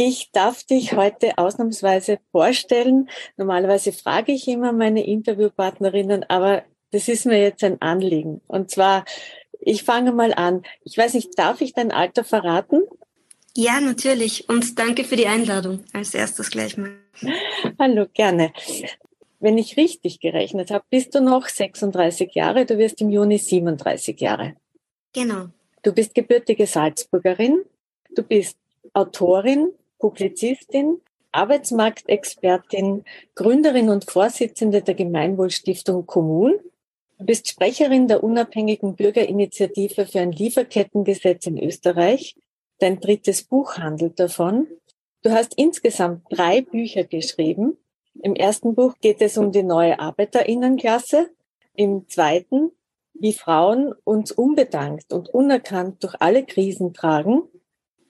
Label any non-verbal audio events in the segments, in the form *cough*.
Ich darf dich heute ausnahmsweise vorstellen. Normalerweise frage ich immer meine Interviewpartnerinnen, aber das ist mir jetzt ein Anliegen. Und zwar, ich fange mal an. Ich weiß nicht, darf ich dein Alter verraten? Ja, natürlich. Und danke für die Einladung. Als erstes gleich mal. *laughs* Hallo, gerne. Wenn ich richtig gerechnet habe, bist du noch 36 Jahre. Du wirst im Juni 37 Jahre. Genau. Du bist gebürtige Salzburgerin. Du bist Autorin, Publizistin, Arbeitsmarktexpertin, Gründerin und Vorsitzende der Gemeinwohlstiftung Kommun. Du bist Sprecherin der unabhängigen Bürgerinitiative für ein Lieferkettengesetz in Österreich. Dein drittes Buch handelt davon. Du hast insgesamt drei Bücher geschrieben. Im ersten Buch geht es um die neue Arbeiterinnenklasse. Im zweiten, wie Frauen uns unbedankt und unerkannt durch alle Krisen tragen.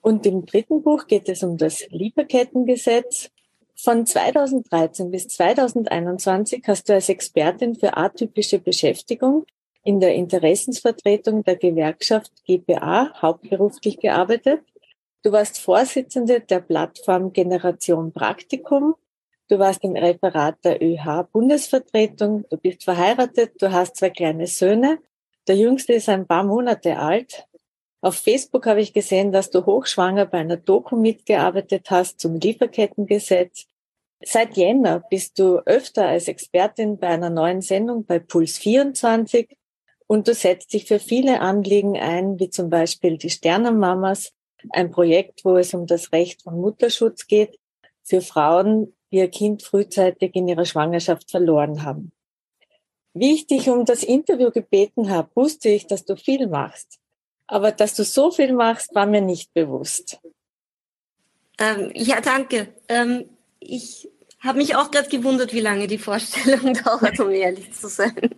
Und im dritten Buch geht es um das Lieferkettengesetz. Von 2013 bis 2021 hast du als Expertin für atypische Beschäftigung in der Interessensvertretung der Gewerkschaft GPA hauptberuflich gearbeitet. Du warst Vorsitzende der Plattform Generation Praktikum. Du warst im Referat der ÖH Bundesvertretung. Du bist verheiratet. Du hast zwei kleine Söhne. Der jüngste ist ein paar Monate alt. Auf Facebook habe ich gesehen, dass du hochschwanger bei einer Doku mitgearbeitet hast zum Lieferkettengesetz. Seit Jänner bist du öfter als Expertin bei einer neuen Sendung bei Puls 24 und du setzt dich für viele Anliegen ein, wie zum Beispiel die Sternenmamas, ein Projekt, wo es um das Recht von Mutterschutz geht für Frauen, die ihr Kind frühzeitig in ihrer Schwangerschaft verloren haben. Wie ich dich um das Interview gebeten habe, wusste ich, dass du viel machst. Aber dass du so viel machst, war mir nicht bewusst. Ähm, ja, danke. Ähm, ich habe mich auch gerade gewundert, wie lange die Vorstellung *laughs* dauert, um ehrlich zu sein.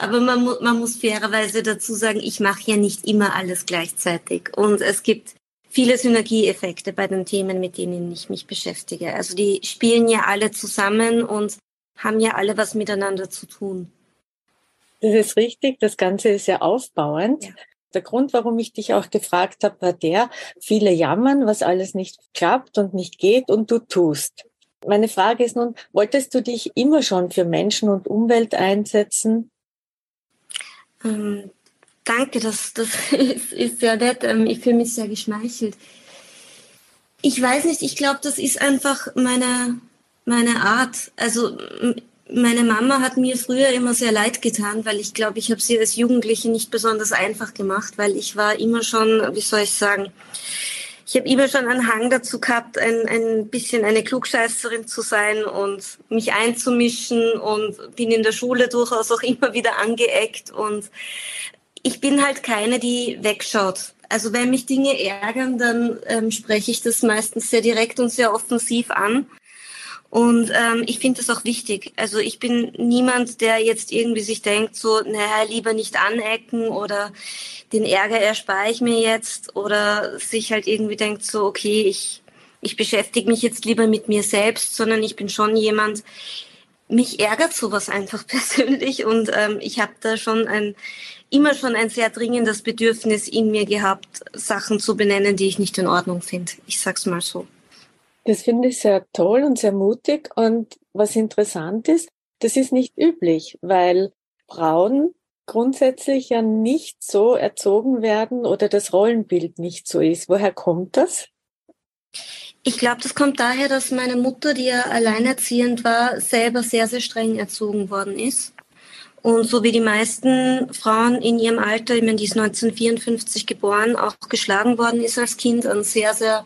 Aber man, mu man muss fairerweise dazu sagen, ich mache ja nicht immer alles gleichzeitig. Und es gibt viele Synergieeffekte bei den Themen, mit denen ich mich beschäftige. Also die spielen ja alle zusammen und haben ja alle was miteinander zu tun. Das ist richtig. Das Ganze ist ja aufbauend. Ja. Der Grund, warum ich dich auch gefragt habe, war der, viele jammern, was alles nicht klappt und nicht geht und du tust. Meine Frage ist nun, wolltest du dich immer schon für Menschen und Umwelt einsetzen? Ähm, danke, das, das *laughs* ist, ist sehr nett. Ähm, ich fühle mich sehr geschmeichelt. Ich weiß nicht, ich glaube, das ist einfach meine, meine Art. Also meine Mama hat mir früher immer sehr leid getan, weil ich glaube, ich habe sie als Jugendliche nicht besonders einfach gemacht, weil ich war immer schon, wie soll ich sagen, ich habe immer schon einen Hang dazu gehabt, ein, ein bisschen eine Klugscheißerin zu sein und mich einzumischen und bin in der Schule durchaus auch immer wieder angeeckt und ich bin halt keine, die wegschaut. Also wenn mich Dinge ärgern, dann ähm, spreche ich das meistens sehr direkt und sehr offensiv an. Und ähm, ich finde das auch wichtig. Also ich bin niemand, der jetzt irgendwie sich denkt, so, naja, lieber nicht anecken oder den Ärger erspare ich mir jetzt oder sich halt irgendwie denkt, so, okay, ich, ich beschäftige mich jetzt lieber mit mir selbst, sondern ich bin schon jemand, mich ärgert sowas einfach *laughs* persönlich und ähm, ich habe da schon ein immer schon ein sehr dringendes Bedürfnis in mir gehabt, Sachen zu benennen, die ich nicht in Ordnung finde. Ich sag's mal so. Das finde ich sehr toll und sehr mutig. Und was interessant ist, das ist nicht üblich, weil Frauen grundsätzlich ja nicht so erzogen werden oder das Rollenbild nicht so ist. Woher kommt das? Ich glaube, das kommt daher, dass meine Mutter, die ja alleinerziehend war, selber sehr, sehr streng erzogen worden ist. Und so wie die meisten Frauen in ihrem Alter, ich meine, die ist 1954 geboren, auch geschlagen worden ist als Kind, ein sehr, sehr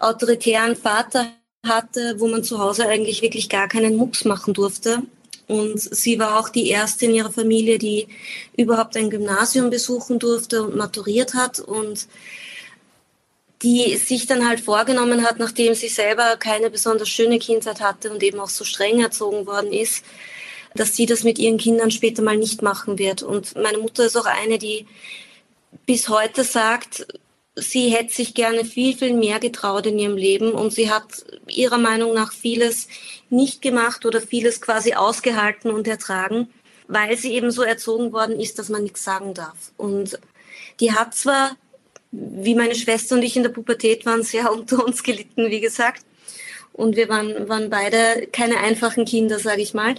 autoritären Vater hatte, wo man zu Hause eigentlich wirklich gar keinen Mucks machen durfte. Und sie war auch die erste in ihrer Familie, die überhaupt ein Gymnasium besuchen durfte und maturiert hat. Und die sich dann halt vorgenommen hat, nachdem sie selber keine besonders schöne Kindheit hatte und eben auch so streng erzogen worden ist, dass sie das mit ihren Kindern später mal nicht machen wird. Und meine Mutter ist auch eine, die bis heute sagt, sie hätte sich gerne viel, viel mehr getraut in ihrem Leben und sie hat ihrer Meinung nach vieles nicht gemacht oder vieles quasi ausgehalten und ertragen, weil sie eben so erzogen worden ist, dass man nichts sagen darf. Und die hat zwar, wie meine Schwester und ich in der Pubertät waren, sehr *laughs* unter uns gelitten, wie gesagt. Und wir waren, waren beide keine einfachen Kinder, sage ich mal.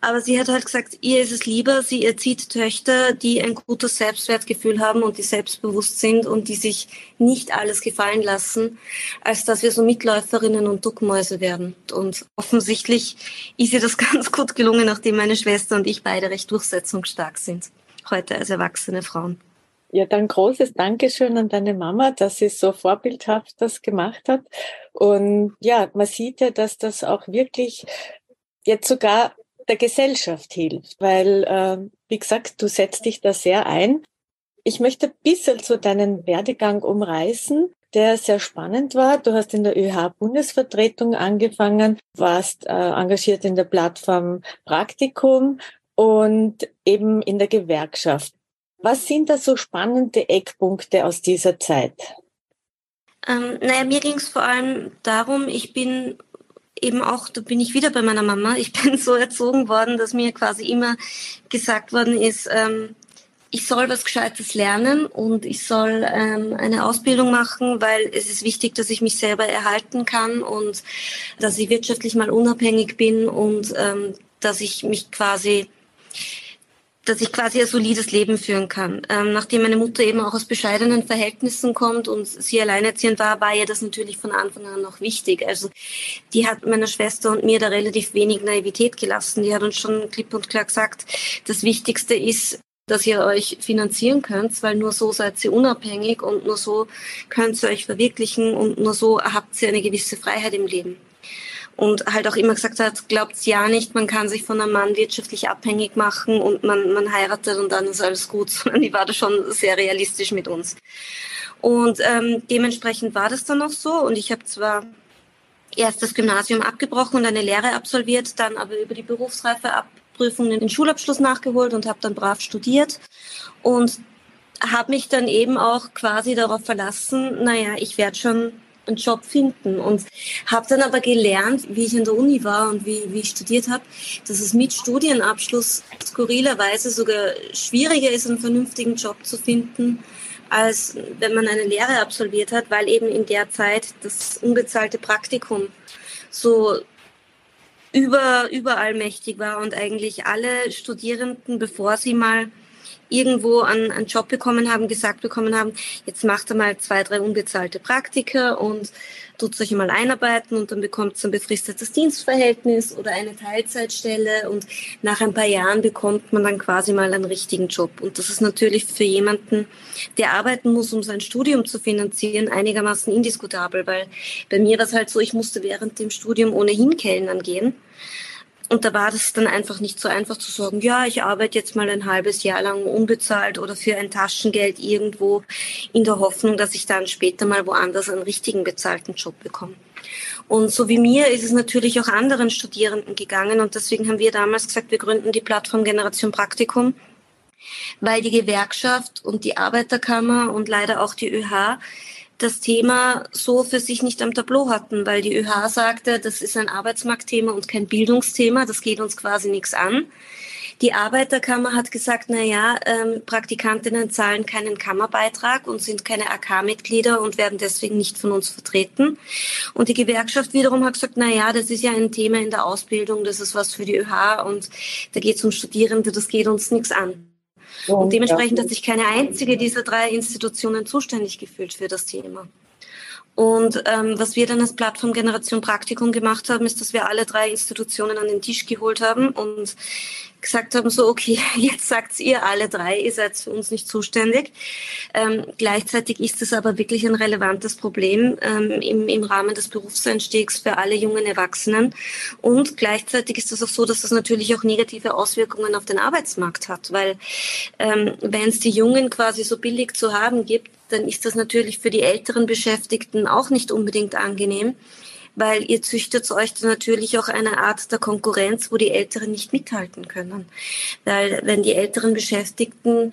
Aber sie hat halt gesagt, ihr ist es lieber, sie erzieht Töchter, die ein gutes Selbstwertgefühl haben und die selbstbewusst sind und die sich nicht alles gefallen lassen, als dass wir so Mitläuferinnen und Duckmäuse werden. Und offensichtlich ist ihr das *laughs* ganz gut gelungen, nachdem meine Schwester und ich beide recht durchsetzungsstark sind, heute als erwachsene Frauen. Ja, dann großes Dankeschön an deine Mama, dass sie so vorbildhaft das gemacht hat. Und ja, man sieht ja, dass das auch wirklich jetzt sogar der Gesellschaft hilft, weil, äh, wie gesagt, du setzt dich da sehr ein. Ich möchte ein bisschen zu deinen Werdegang umreißen, der sehr spannend war. Du hast in der ÖH-Bundesvertretung angefangen, warst äh, engagiert in der Plattform Praktikum und eben in der Gewerkschaft. Was sind da so spannende Eckpunkte aus dieser Zeit? Ähm, naja, mir ging es vor allem darum, ich bin eben auch, da bin ich wieder bei meiner Mama, ich *laughs* bin so erzogen worden, dass mir quasi immer gesagt worden ist, ähm, ich soll was Gescheites lernen und ich soll ähm, eine Ausbildung machen, weil es ist wichtig, dass ich mich selber erhalten kann und dass ich wirtschaftlich mal unabhängig bin und ähm, dass ich mich quasi dass ich quasi ein solides Leben führen kann. Ähm, nachdem meine Mutter eben auch aus bescheidenen Verhältnissen kommt und sie alleinerziehend war, war ihr das natürlich von Anfang an noch wichtig. Also die hat meiner Schwester und mir da relativ wenig Naivität gelassen. Die hat uns schon klipp und klar gesagt, das Wichtigste ist, dass ihr euch finanzieren könnt, weil nur so seid ihr unabhängig und nur so könnt ihr euch verwirklichen und nur so habt ihr eine gewisse Freiheit im Leben und halt auch immer gesagt hat, glaubt ja nicht, man kann sich von einem Mann wirtschaftlich abhängig machen und man, man heiratet und dann ist alles gut, *laughs* sondern die war da schon sehr realistisch mit uns. Und ähm, dementsprechend war das dann auch so und ich habe zwar erst das Gymnasium abgebrochen und eine Lehre absolviert, dann aber über die Berufsreifeabprüfung den Schulabschluss nachgeholt und habe dann brav studiert und habe mich dann eben auch quasi darauf verlassen, naja, ich werde schon einen Job finden. Und habe dann aber gelernt, wie ich in der Uni war und wie, wie ich studiert habe, dass es mit Studienabschluss skurrilerweise sogar schwieriger ist, einen vernünftigen Job zu finden, als wenn man eine Lehre absolviert hat, weil eben in der Zeit das unbezahlte Praktikum so über, überall mächtig war und eigentlich alle Studierenden, bevor sie mal irgendwo einen, einen Job bekommen haben, gesagt bekommen haben, jetzt macht er mal zwei, drei unbezahlte Praktika und tut euch mal einarbeiten und dann bekommt ihr ein befristetes Dienstverhältnis oder eine Teilzeitstelle und nach ein paar Jahren bekommt man dann quasi mal einen richtigen Job. Und das ist natürlich für jemanden, der arbeiten muss, um sein Studium zu finanzieren, einigermaßen indiskutabel, weil bei mir war es halt so, ich musste während dem Studium ohnehin Kellnern gehen. Und da war das dann einfach nicht so einfach zu sagen, ja, ich arbeite jetzt mal ein halbes Jahr lang unbezahlt oder für ein Taschengeld irgendwo in der Hoffnung, dass ich dann später mal woanders einen richtigen bezahlten Job bekomme. Und so wie mir ist es natürlich auch anderen Studierenden gegangen und deswegen haben wir damals gesagt, wir gründen die Plattform Generation Praktikum, weil die Gewerkschaft und die Arbeiterkammer und leider auch die ÖH das Thema so für sich nicht am Tableau hatten, weil die ÖH sagte, das ist ein Arbeitsmarktthema und kein Bildungsthema, das geht uns quasi nichts an. Die Arbeiterkammer hat gesagt, na ja, ähm, Praktikantinnen zahlen keinen Kammerbeitrag und sind keine AK-Mitglieder und werden deswegen nicht von uns vertreten. Und die Gewerkschaft wiederum hat gesagt, na ja, das ist ja ein Thema in der Ausbildung, das ist was für die ÖH und da geht es um Studierende, das geht uns nichts an. Und dementsprechend hat sich keine einzige dieser drei Institutionen zuständig gefühlt für das Thema. Und ähm, was wir dann als Plattform Generation Praktikum gemacht haben, ist, dass wir alle drei Institutionen an den Tisch geholt haben und gesagt haben, so, okay, *laughs* jetzt sagt ihr alle drei, ihr seid für uns nicht zuständig. Ähm, gleichzeitig ist es aber wirklich ein relevantes Problem ähm, im, im Rahmen des Berufseinstiegs für alle jungen Erwachsenen. Und gleichzeitig ist es auch so, dass das natürlich auch negative Auswirkungen auf den Arbeitsmarkt hat, weil ähm, wenn es die Jungen quasi so billig zu haben gibt, dann ist das natürlich für die älteren Beschäftigten auch nicht unbedingt angenehm, weil ihr züchtet euch natürlich auch eine Art der Konkurrenz, wo die Älteren nicht mithalten können. Weil wenn die älteren Beschäftigten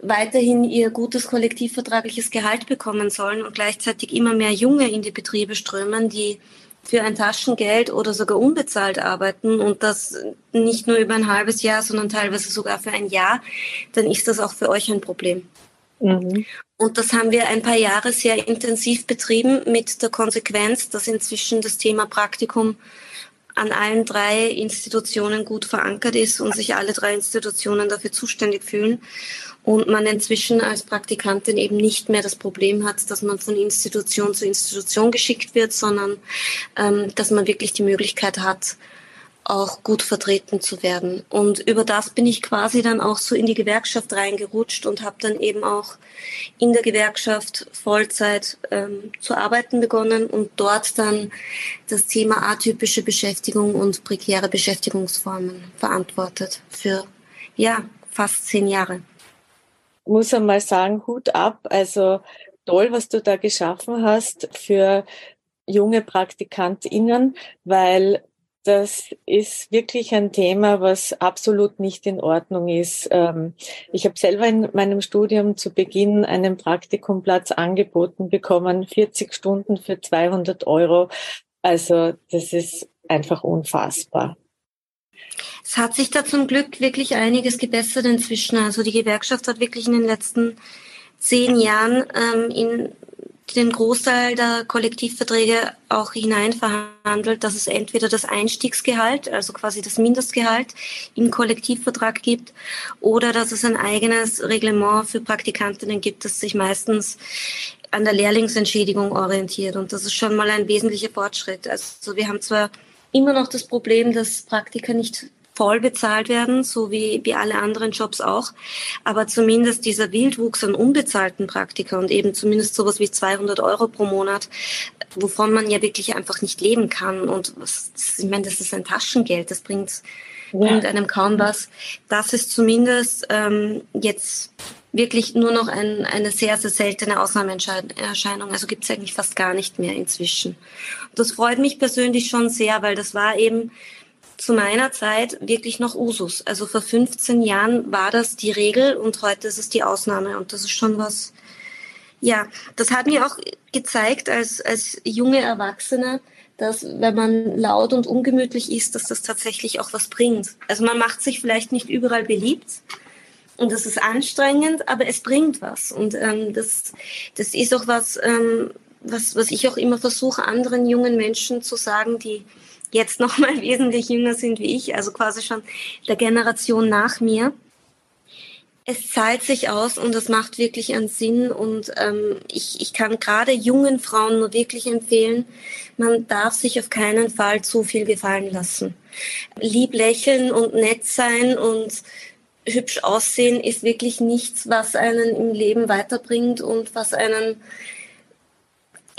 weiterhin ihr gutes kollektivvertragliches Gehalt bekommen sollen und gleichzeitig immer mehr Junge in die Betriebe strömen, die für ein Taschengeld oder sogar unbezahlt arbeiten und das nicht nur über ein halbes Jahr, sondern teilweise sogar für ein Jahr, dann ist das auch für euch ein Problem. Mhm. Und das haben wir ein paar Jahre sehr intensiv betrieben mit der Konsequenz, dass inzwischen das Thema Praktikum an allen drei Institutionen gut verankert ist und sich alle drei Institutionen dafür zuständig fühlen und man inzwischen als Praktikantin eben nicht mehr das Problem hat, dass man von Institution zu Institution geschickt wird, sondern ähm, dass man wirklich die Möglichkeit hat, auch gut vertreten zu werden. Und über das bin ich quasi dann auch so in die Gewerkschaft reingerutscht und habe dann eben auch in der Gewerkschaft Vollzeit ähm, zu arbeiten begonnen und dort dann das Thema atypische Beschäftigung und prekäre Beschäftigungsformen verantwortet für ja fast zehn Jahre muss einmal sagen, Hut ab. Also toll, was du da geschaffen hast für junge PraktikantInnen, weil das ist wirklich ein Thema, was absolut nicht in Ordnung ist. Ähm, ich habe selber in meinem Studium zu Beginn einen Praktikumplatz angeboten bekommen, 40 Stunden für 200 Euro. Also das ist einfach unfassbar. Es hat sich da zum Glück wirklich einiges gebessert inzwischen. Also die Gewerkschaft hat wirklich in den letzten zehn Jahren ähm, in den Großteil der Kollektivverträge auch hineinverhandelt, dass es entweder das Einstiegsgehalt, also quasi das Mindestgehalt im Kollektivvertrag gibt, oder dass es ein eigenes Reglement für Praktikantinnen gibt, das sich meistens an der Lehrlingsentschädigung orientiert. Und das ist schon mal ein wesentlicher Fortschritt. Also wir haben zwar immer noch das Problem, dass Praktiker nicht voll bezahlt werden, so wie, wie alle anderen Jobs auch. Aber zumindest dieser Wildwuchs an unbezahlten Praktika und eben zumindest sowas wie 200 Euro pro Monat, wovon man ja wirklich einfach nicht leben kann. Und was, ich meine, das ist ein Taschengeld, das bringt, ja. bringt einem kaum was. Das ist zumindest ähm, jetzt wirklich nur noch ein, eine sehr, sehr seltene Ausnahmeerscheinung. Also gibt es eigentlich fast gar nicht mehr inzwischen. Das freut mich persönlich schon sehr, weil das war eben zu meiner Zeit wirklich noch Usus. Also vor 15 Jahren war das die Regel und heute ist es die Ausnahme. Und das ist schon was, ja, das hat mir auch gezeigt als, als junge Erwachsene, dass wenn man laut und ungemütlich ist, dass das tatsächlich auch was bringt. Also man macht sich vielleicht nicht überall beliebt, und das ist anstrengend, aber es bringt was. Und ähm, das, das ist auch was, ähm, was, was ich auch immer versuche, anderen jungen Menschen zu sagen, die jetzt noch mal *laughs* wesentlich jünger sind wie ich, also quasi schon der Generation nach mir. Es zahlt sich aus und es macht wirklich einen Sinn und ähm, ich, ich kann gerade jungen Frauen nur wirklich empfehlen, man darf sich auf keinen Fall zu viel gefallen lassen. Lieb lächeln und nett sein und hübsch aussehen ist wirklich nichts, was einen im Leben weiterbringt und was einen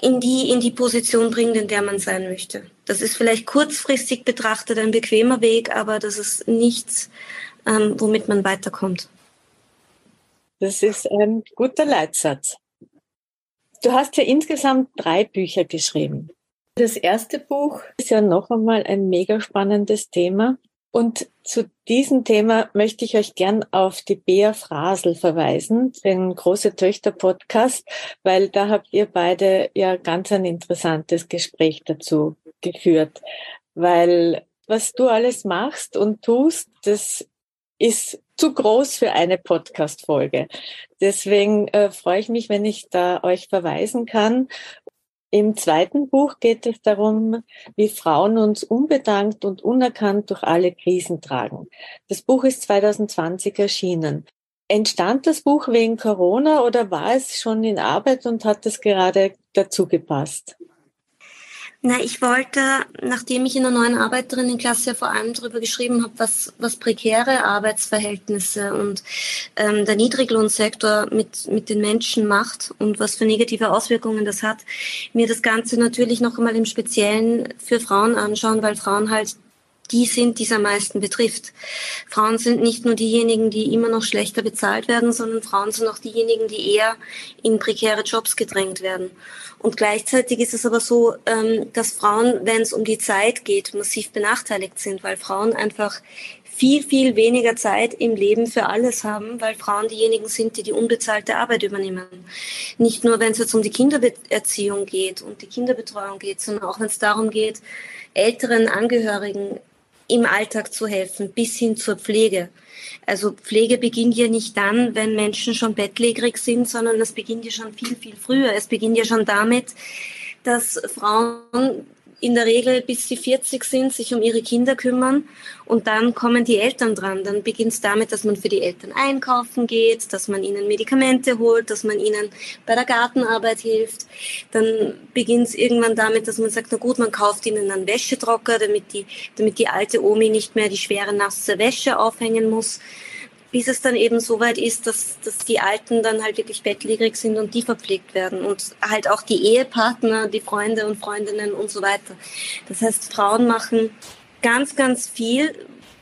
in die, in die Position bringt, in der man sein möchte. Das ist vielleicht kurzfristig betrachtet ein bequemer Weg, aber das ist nichts, ähm, womit man weiterkommt. Das ist ein guter Leitsatz. Du hast ja insgesamt drei Bücher geschrieben. Das erste Buch ist ja noch einmal ein mega spannendes Thema. Und zu diesem Thema möchte ich euch gern auf die Bea Frasel verweisen, den Große Töchter Podcast, weil da habt ihr beide ja ganz ein interessantes Gespräch dazu geführt, weil was du alles machst und tust, das ist zu groß für eine Podcast-Folge. Deswegen äh, freue ich mich, wenn ich da euch verweisen kann. Im zweiten Buch geht es darum, wie Frauen uns unbedankt und unerkannt durch alle Krisen tragen. Das Buch ist 2020 erschienen. Entstand das Buch wegen Corona oder war es schon in Arbeit und hat es gerade dazu gepasst? Na, ich wollte, nachdem ich in der neuen Arbeiterinnenklasse ja vor allem darüber geschrieben habe, was, was prekäre Arbeitsverhältnisse und ähm, der Niedriglohnsektor mit, mit den Menschen macht und was für negative Auswirkungen das hat, mir das Ganze natürlich noch einmal im Speziellen für Frauen anschauen, weil Frauen halt die sind, die es am meisten betrifft. Frauen sind nicht nur diejenigen, die immer noch schlechter bezahlt werden, sondern Frauen sind auch diejenigen, die eher in prekäre Jobs gedrängt werden. Und gleichzeitig ist es aber so, ähm, dass Frauen, wenn es um die Zeit geht, massiv benachteiligt sind, weil Frauen einfach viel, viel weniger Zeit im Leben für alles haben, weil Frauen diejenigen sind, die die unbezahlte Arbeit übernehmen. Nicht nur, wenn es jetzt um die Kindererziehung geht und die Kinderbetreuung geht, sondern auch wenn es darum geht, älteren Angehörigen im Alltag zu helfen, bis hin zur Pflege. Also Pflege beginnt ja nicht dann, wenn Menschen schon bettlägerig sind, sondern es beginnt ja schon viel, viel früher. Es beginnt ja schon damit, dass Frauen in der Regel, bis sie 40 sind, sich um ihre Kinder kümmern und dann kommen die Eltern dran. Dann beginnt es damit, dass man für die Eltern einkaufen geht, dass man ihnen Medikamente holt, dass man ihnen bei der Gartenarbeit hilft. Dann beginnt es irgendwann damit, dass man sagt, na gut, man kauft ihnen einen Wäschetrocker, damit die, damit die alte Omi nicht mehr die schwere nasse Wäsche aufhängen muss bis es dann eben so weit ist, dass, dass die Alten dann halt wirklich bettlägerig sind und die verpflegt werden und halt auch die Ehepartner, die Freunde und Freundinnen und so weiter. Das heißt, Frauen machen ganz, ganz viel,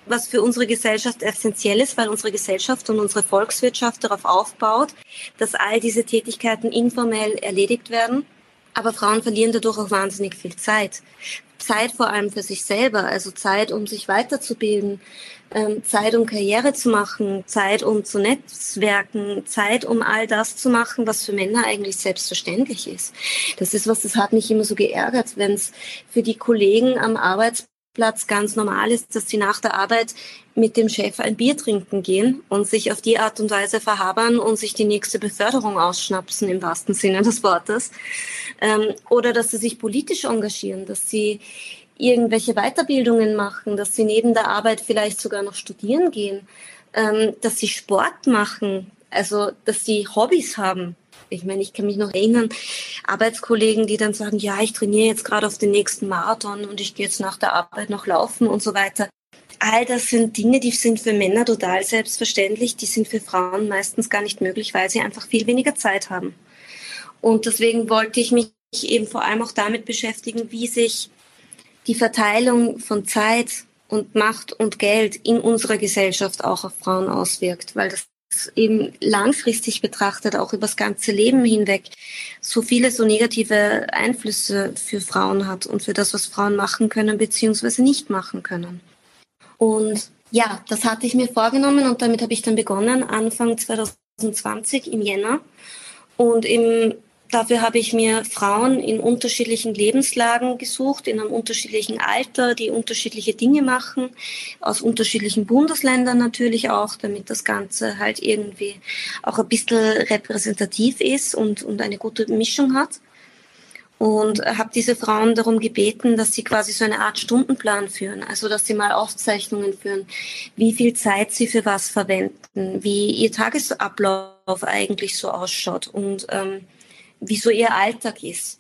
was für unsere Gesellschaft essentiell ist, weil unsere Gesellschaft und unsere Volkswirtschaft darauf aufbaut, dass all diese Tätigkeiten informell erledigt werden. Aber Frauen verlieren dadurch auch wahnsinnig viel Zeit. Zeit vor allem für sich selber, also Zeit, um sich weiterzubilden, ähm, Zeit, um Karriere zu machen, Zeit, um zu netzwerken, Zeit, um all das zu machen, was für Männer eigentlich selbstverständlich ist. Das ist was, das hat mich immer so geärgert, wenn es für die Kollegen am Arbeitsplatz ganz normal ist, dass sie nach der Arbeit mit dem Chef ein Bier trinken gehen und sich auf die Art und Weise verhabern und sich die nächste Beförderung ausschnapsen im wahrsten Sinne des Wortes. Ähm, oder dass sie sich politisch engagieren, dass sie irgendwelche Weiterbildungen machen, dass sie neben der Arbeit vielleicht sogar noch studieren gehen, ähm, dass sie Sport machen, also dass sie Hobbys haben. Ich meine, ich kann mich noch erinnern, Arbeitskollegen, die dann sagen, ja, ich trainiere jetzt gerade auf den nächsten Marathon und ich gehe jetzt nach der Arbeit noch laufen und so weiter. All das sind Dinge, die sind für Männer total selbstverständlich, die sind für Frauen meistens gar nicht möglich, weil sie einfach viel weniger Zeit haben. Und deswegen wollte ich mich eben vor allem auch damit beschäftigen, wie sich die Verteilung von Zeit und Macht und Geld in unserer Gesellschaft auch auf Frauen auswirkt, weil das eben langfristig betrachtet, auch über das ganze Leben hinweg, so viele so negative Einflüsse für Frauen hat und für das, was Frauen machen können beziehungsweise nicht machen können. Und ja, das hatte ich mir vorgenommen und damit habe ich dann begonnen, Anfang 2020 im Jänner. Und im Dafür habe ich mir Frauen in unterschiedlichen Lebenslagen gesucht, in einem unterschiedlichen Alter, die unterschiedliche Dinge machen, aus unterschiedlichen Bundesländern natürlich auch, damit das Ganze halt irgendwie auch ein bisschen repräsentativ ist und, und eine gute Mischung hat. Und habe diese Frauen darum gebeten, dass sie quasi so eine Art Stundenplan führen, also dass sie mal Aufzeichnungen führen, wie viel Zeit sie für was verwenden, wie ihr Tagesablauf eigentlich so ausschaut und ähm, wie so ihr Alltag ist.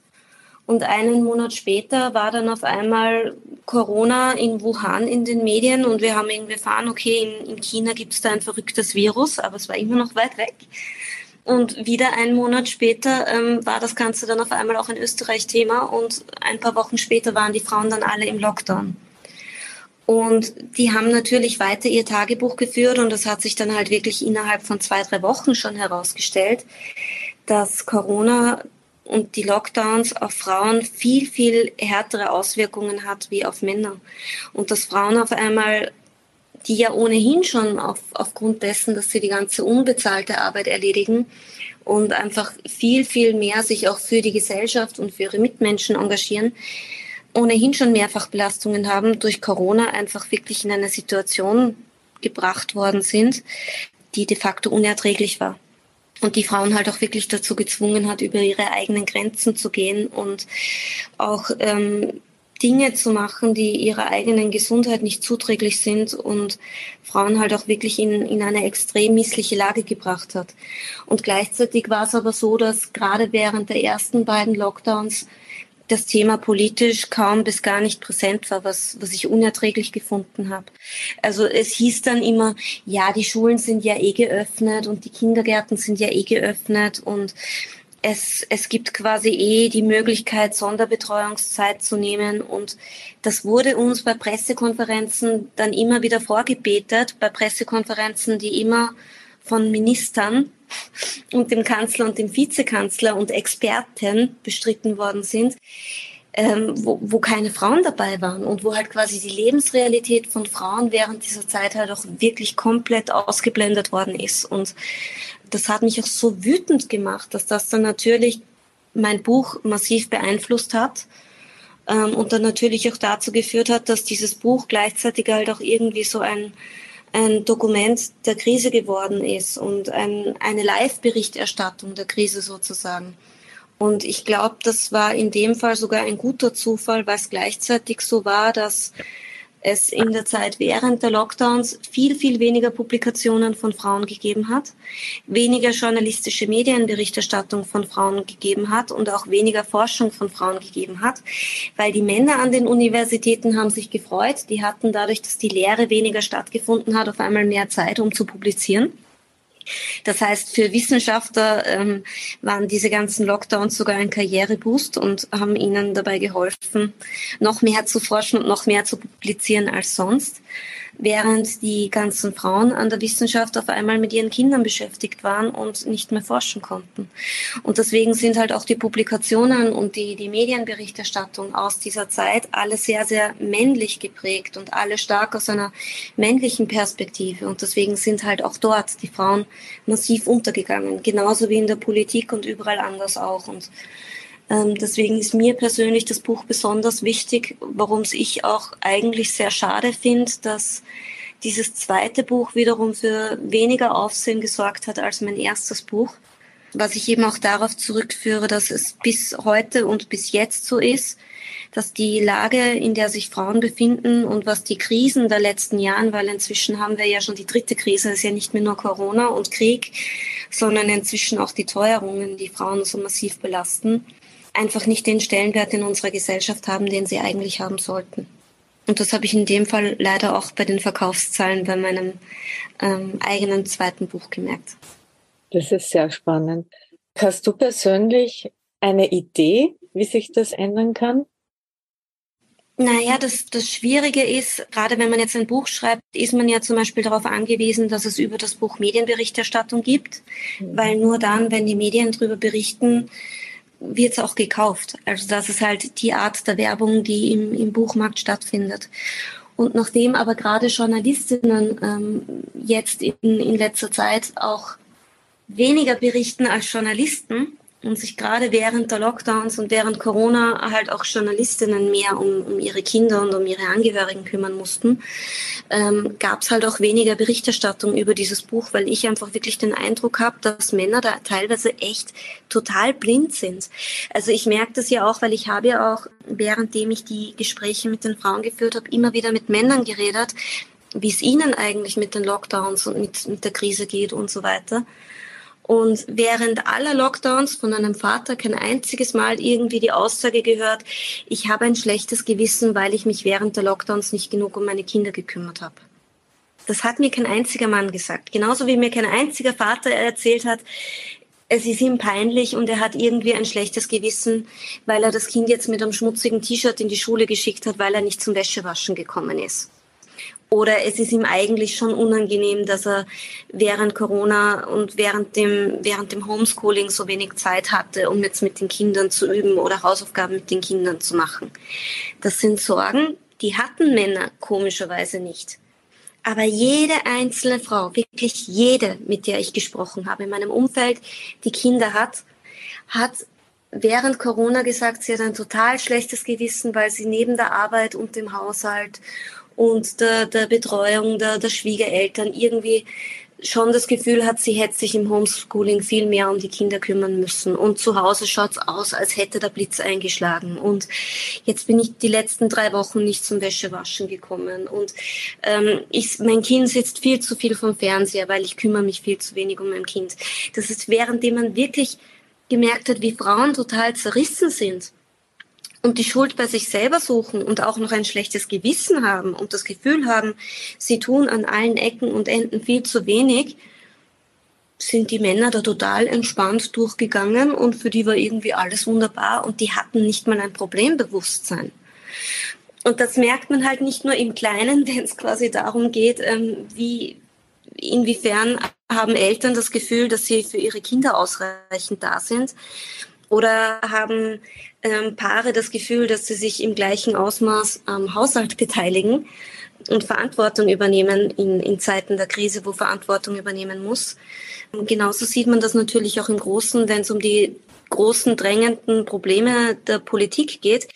Und einen Monat später war dann auf einmal Corona in Wuhan in den Medien und wir haben irgendwie erfahren, okay, in, in China gibt es da ein verrücktes Virus, aber es war immer noch weit weg. Und wieder einen Monat später ähm, war das Ganze dann auf einmal auch in Österreich Thema und ein paar Wochen später waren die Frauen dann alle im Lockdown. Und die haben natürlich weiter ihr Tagebuch geführt und das hat sich dann halt wirklich innerhalb von zwei, drei Wochen schon herausgestellt, dass Corona und die Lockdowns auf Frauen viel, viel härtere Auswirkungen hat wie auf Männer. Und dass Frauen auf einmal, die ja ohnehin schon auf, aufgrund dessen, dass sie die ganze unbezahlte Arbeit erledigen und einfach viel, viel mehr sich auch für die Gesellschaft und für ihre Mitmenschen engagieren, ohnehin schon mehrfach Belastungen haben, durch Corona einfach wirklich in eine Situation gebracht worden sind, die de facto unerträglich war und die Frauen halt auch wirklich dazu gezwungen hat, über ihre eigenen Grenzen zu gehen und auch ähm, Dinge zu machen, die ihrer eigenen Gesundheit nicht zuträglich sind und Frauen halt auch wirklich in, in eine extrem missliche Lage gebracht hat. Und gleichzeitig war es aber so, dass gerade während der ersten beiden Lockdowns das Thema politisch kaum bis gar nicht präsent war, was, was ich unerträglich gefunden habe. Also es hieß dann immer, ja, die Schulen sind ja eh geöffnet und die Kindergärten sind ja eh geöffnet und es, es gibt quasi eh die Möglichkeit, Sonderbetreuungszeit zu nehmen. Und das wurde uns bei Pressekonferenzen dann immer wieder vorgebetet, bei Pressekonferenzen, die immer von Ministern und dem Kanzler und dem Vizekanzler und Experten bestritten worden sind, ähm, wo, wo keine Frauen dabei waren und wo halt quasi die Lebensrealität von Frauen während dieser Zeit halt auch wirklich komplett ausgeblendet worden ist. Und das hat mich auch so wütend gemacht, dass das dann natürlich mein Buch massiv beeinflusst hat ähm, und dann natürlich auch dazu geführt hat, dass dieses Buch gleichzeitig halt auch irgendwie so ein, ein Dokument der Krise geworden ist und ein, eine Live-Berichterstattung der Krise sozusagen. Und ich glaube, das war in dem Fall sogar ein guter Zufall, weil es gleichzeitig so war, dass es in der Zeit während der Lockdowns viel, viel weniger Publikationen von Frauen gegeben hat, weniger journalistische Medienberichterstattung von Frauen gegeben hat und auch weniger Forschung von Frauen gegeben hat, weil die Männer an den Universitäten haben sich gefreut, die hatten dadurch, dass die Lehre weniger stattgefunden hat, auf einmal mehr Zeit, um zu publizieren. Das heißt, für Wissenschaftler ähm, waren diese ganzen Lockdowns sogar ein Karriereboost und haben ihnen dabei geholfen, noch mehr zu forschen und noch mehr zu publizieren als sonst während die ganzen Frauen an der Wissenschaft auf einmal mit ihren Kindern beschäftigt waren und nicht mehr forschen konnten. Und deswegen sind halt auch die Publikationen und die, die Medienberichterstattung aus dieser Zeit alle sehr, sehr männlich geprägt und alle stark aus einer männlichen Perspektive. Und deswegen sind halt auch dort die Frauen massiv untergegangen, genauso wie in der Politik und überall anders auch. Und deswegen ist mir persönlich das Buch besonders wichtig, warum es ich auch eigentlich sehr schade finde, dass dieses zweite Buch wiederum für weniger Aufsehen gesorgt hat als mein erstes Buch. Was ich eben auch darauf zurückführe, dass es bis heute und bis jetzt so ist, dass die Lage, in der sich Frauen befinden und was die Krisen der letzten Jahren, weil inzwischen haben wir ja schon die dritte Krise, ist ja nicht mehr nur Corona und Krieg, sondern inzwischen auch die Teuerungen, die Frauen so massiv belasten, einfach nicht den Stellenwert in unserer Gesellschaft haben, den sie eigentlich haben sollten. Und das habe ich in dem Fall leider auch bei den Verkaufszahlen bei meinem ähm, eigenen zweiten Buch gemerkt. Das ist sehr spannend. Hast du persönlich eine Idee, wie sich das ändern kann? Naja, das, das Schwierige ist, gerade wenn man jetzt ein Buch schreibt, ist man ja zum Beispiel darauf angewiesen, dass es über das Buch Medienberichterstattung gibt, mhm. weil nur dann, wenn die Medien darüber berichten, wird es auch gekauft. Also das ist halt die Art der Werbung, die im, im Buchmarkt stattfindet. Und nachdem aber gerade Journalistinnen ähm, jetzt in, in letzter Zeit auch weniger berichten als Journalisten, und sich gerade während der Lockdowns und während Corona halt auch Journalistinnen mehr um, um ihre Kinder und um ihre Angehörigen kümmern mussten, ähm, gab es halt auch weniger Berichterstattung über dieses Buch, weil ich einfach wirklich den Eindruck habe, dass Männer da teilweise echt total blind sind. Also ich merke das ja auch, weil ich habe ja auch, währenddem ich die Gespräche mit den Frauen geführt habe, immer wieder mit Männern geredet, wie es ihnen eigentlich mit den Lockdowns und mit, mit der Krise geht und so weiter. Und während aller Lockdowns von einem Vater kein einziges Mal irgendwie die Aussage gehört, ich habe ein schlechtes Gewissen, weil ich mich während der Lockdowns nicht genug um meine Kinder gekümmert habe. Das hat mir kein einziger Mann gesagt. Genauso wie mir kein einziger Vater erzählt hat, es ist ihm peinlich und er hat irgendwie ein schlechtes Gewissen, weil er das Kind jetzt mit einem schmutzigen T-Shirt in die Schule geschickt hat, weil er nicht zum Wäschewaschen gekommen ist. Oder es ist ihm eigentlich schon unangenehm, dass er während Corona und während dem, während dem Homeschooling so wenig Zeit hatte, um jetzt mit den Kindern zu üben oder Hausaufgaben mit den Kindern zu machen. Das sind Sorgen, die hatten Männer komischerweise nicht. Aber jede einzelne Frau, wirklich jede, mit der ich gesprochen habe in meinem Umfeld, die Kinder hat, hat während Corona gesagt, sie hat ein total schlechtes Gewissen, weil sie neben der Arbeit und dem Haushalt und der, der Betreuung der, der Schwiegereltern irgendwie schon das Gefühl hat, sie hätte sich im Homeschooling viel mehr um die Kinder kümmern müssen. Und zu Hause schaut's aus, als hätte der Blitz eingeschlagen. Und jetzt bin ich die letzten drei Wochen nicht zum Wäschewaschen gekommen. Und ähm, ich, mein Kind sitzt viel zu viel vom Fernseher, weil ich kümmere mich viel zu wenig um mein Kind. Das ist währenddem man wirklich gemerkt hat, wie Frauen total zerrissen sind und die Schuld bei sich selber suchen und auch noch ein schlechtes Gewissen haben und das Gefühl haben, sie tun an allen Ecken und Enden viel zu wenig, sind die Männer da total entspannt durchgegangen und für die war irgendwie alles wunderbar und die hatten nicht mal ein Problembewusstsein. Und das merkt man halt nicht nur im Kleinen, *laughs* wenn es quasi darum geht, ähm, wie, inwiefern haben Eltern das Gefühl, dass sie für ihre Kinder ausreichend da sind? Oder haben ähm, Paare das Gefühl, dass sie sich im gleichen Ausmaß am Haushalt beteiligen und Verantwortung übernehmen in, in Zeiten der Krise, wo Verantwortung übernehmen muss? Genauso sieht man das natürlich auch im Großen, wenn es um die großen drängenden Probleme der Politik geht.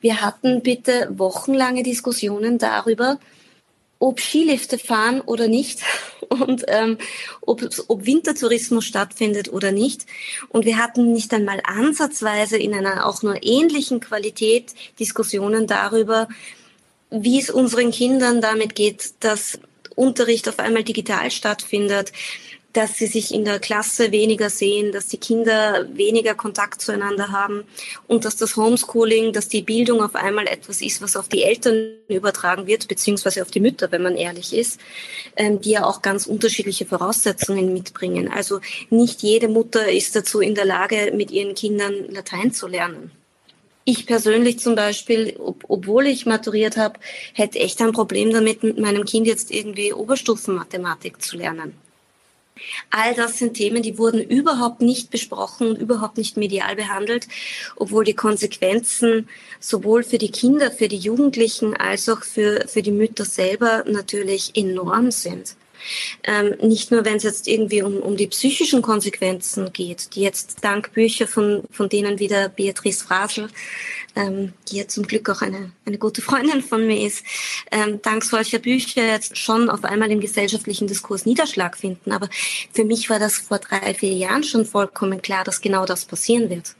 Wir hatten bitte wochenlange Diskussionen darüber, ob Skilifte fahren oder nicht *laughs* und ähm, ob, ob Wintertourismus stattfindet oder nicht. Und wir hatten nicht einmal ansatzweise in einer auch nur ähnlichen Qualität Diskussionen darüber, wie es unseren Kindern damit geht, dass Unterricht auf einmal digital stattfindet, dass sie sich in der Klasse weniger sehen, dass die Kinder weniger Kontakt zueinander haben und dass das Homeschooling, dass die Bildung auf einmal etwas ist, was auf die Eltern übertragen wird, beziehungsweise auf die Mütter, wenn man ehrlich ist, ähm, die ja auch ganz unterschiedliche Voraussetzungen mitbringen. Also nicht jede Mutter ist dazu in der Lage, mit ihren Kindern Latein zu lernen. Ich persönlich zum Beispiel, ob, obwohl ich maturiert habe, hätte echt ein Problem damit, mit meinem Kind jetzt irgendwie Oberstufenmathematik zu lernen. All das sind Themen, die wurden überhaupt nicht besprochen und überhaupt nicht medial behandelt, obwohl die Konsequenzen sowohl für die Kinder, für die Jugendlichen als auch für, für die Mütter selber natürlich enorm sind. Ähm, nicht nur, wenn es jetzt irgendwie um, um die psychischen Konsequenzen geht, die jetzt dank Bücher von, von denen wieder Beatrice Frasel, ähm, die jetzt zum Glück auch eine, eine gute Freundin von mir ist, ähm, dank solcher Bücher jetzt schon auf einmal im gesellschaftlichen Diskurs Niederschlag finden. Aber für mich war das vor drei, vier Jahren schon vollkommen klar, dass genau das passieren wird.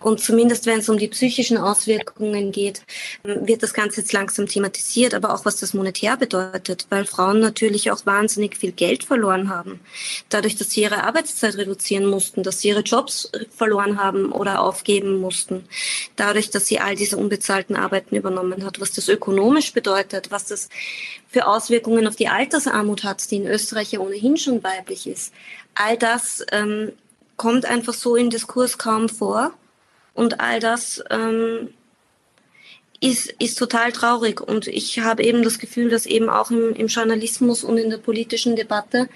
Und zumindest wenn es um die psychischen Auswirkungen geht, wird das Ganze jetzt langsam thematisiert, aber auch was das monetär bedeutet, weil Frauen natürlich auch wahnsinnig viel Geld verloren haben. Dadurch, dass sie ihre Arbeitszeit reduzieren mussten, dass sie ihre Jobs verloren haben oder aufgeben mussten. Dadurch, dass sie all diese unbezahlten Arbeiten übernommen hat, was das ökonomisch bedeutet, was das für Auswirkungen auf die Altersarmut hat, die in Österreich ja ohnehin schon weiblich ist. All das ähm, kommt einfach so im Diskurs kaum vor. Und all das ähm, ist, ist total traurig. Und ich habe eben das Gefühl, dass eben auch im, im Journalismus und in der politischen Debatte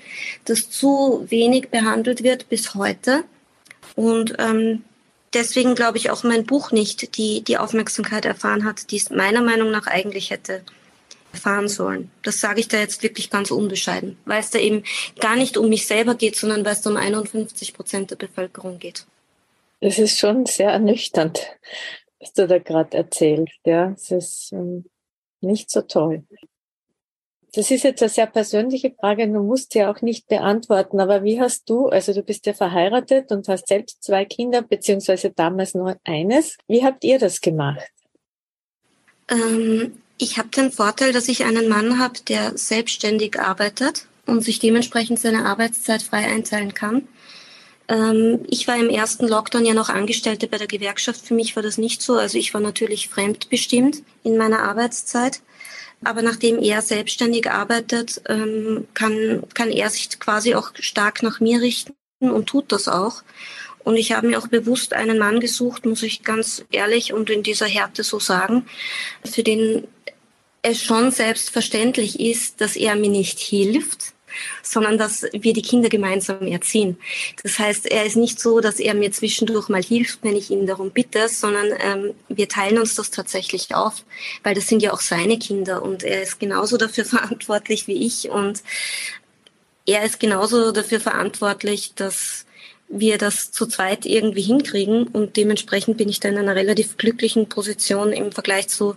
das zu wenig behandelt wird bis heute. Und ähm, deswegen glaube ich auch mein Buch nicht die, die Aufmerksamkeit erfahren hat, die es meiner Meinung nach eigentlich hätte erfahren sollen. Das sage ich da jetzt wirklich ganz unbescheiden, weil es da eben gar nicht um mich selber geht, sondern weil es um 51 Prozent der Bevölkerung geht. Das ist schon sehr ernüchternd, was du da gerade erzählst. Ja, es ist ähm, nicht so toll. Das ist jetzt eine sehr persönliche Frage, du musst sie auch nicht beantworten, aber wie hast du, also du bist ja verheiratet und hast selbst zwei Kinder, beziehungsweise damals nur eines. Wie habt ihr das gemacht? Ähm, ich habe den Vorteil, dass ich einen Mann habe, der selbstständig arbeitet und sich dementsprechend seine Arbeitszeit frei einteilen kann. Ähm, ich war im ersten Lockdown ja noch Angestellte bei der Gewerkschaft. Für mich war das nicht so. Also ich war natürlich fremdbestimmt in meiner Arbeitszeit. Aber nachdem er selbstständig arbeitet, ähm, kann, kann er sich quasi auch stark nach mir richten und tut das auch. Und ich habe mir auch bewusst einen Mann gesucht, muss ich ganz ehrlich und in dieser Härte so sagen, für den es schon selbstverständlich ist, dass er mir nicht hilft, sondern dass wir die Kinder gemeinsam erziehen. Das heißt, er ist nicht so, dass er mir zwischendurch mal hilft, wenn ich ihn darum bitte, sondern ähm, wir teilen uns das tatsächlich auf, weil das sind ja auch seine Kinder und er ist genauso dafür *laughs* verantwortlich wie ich und er ist genauso dafür verantwortlich, dass wir das zu zweit irgendwie hinkriegen und dementsprechend bin ich da in einer relativ glücklichen Position im Vergleich zu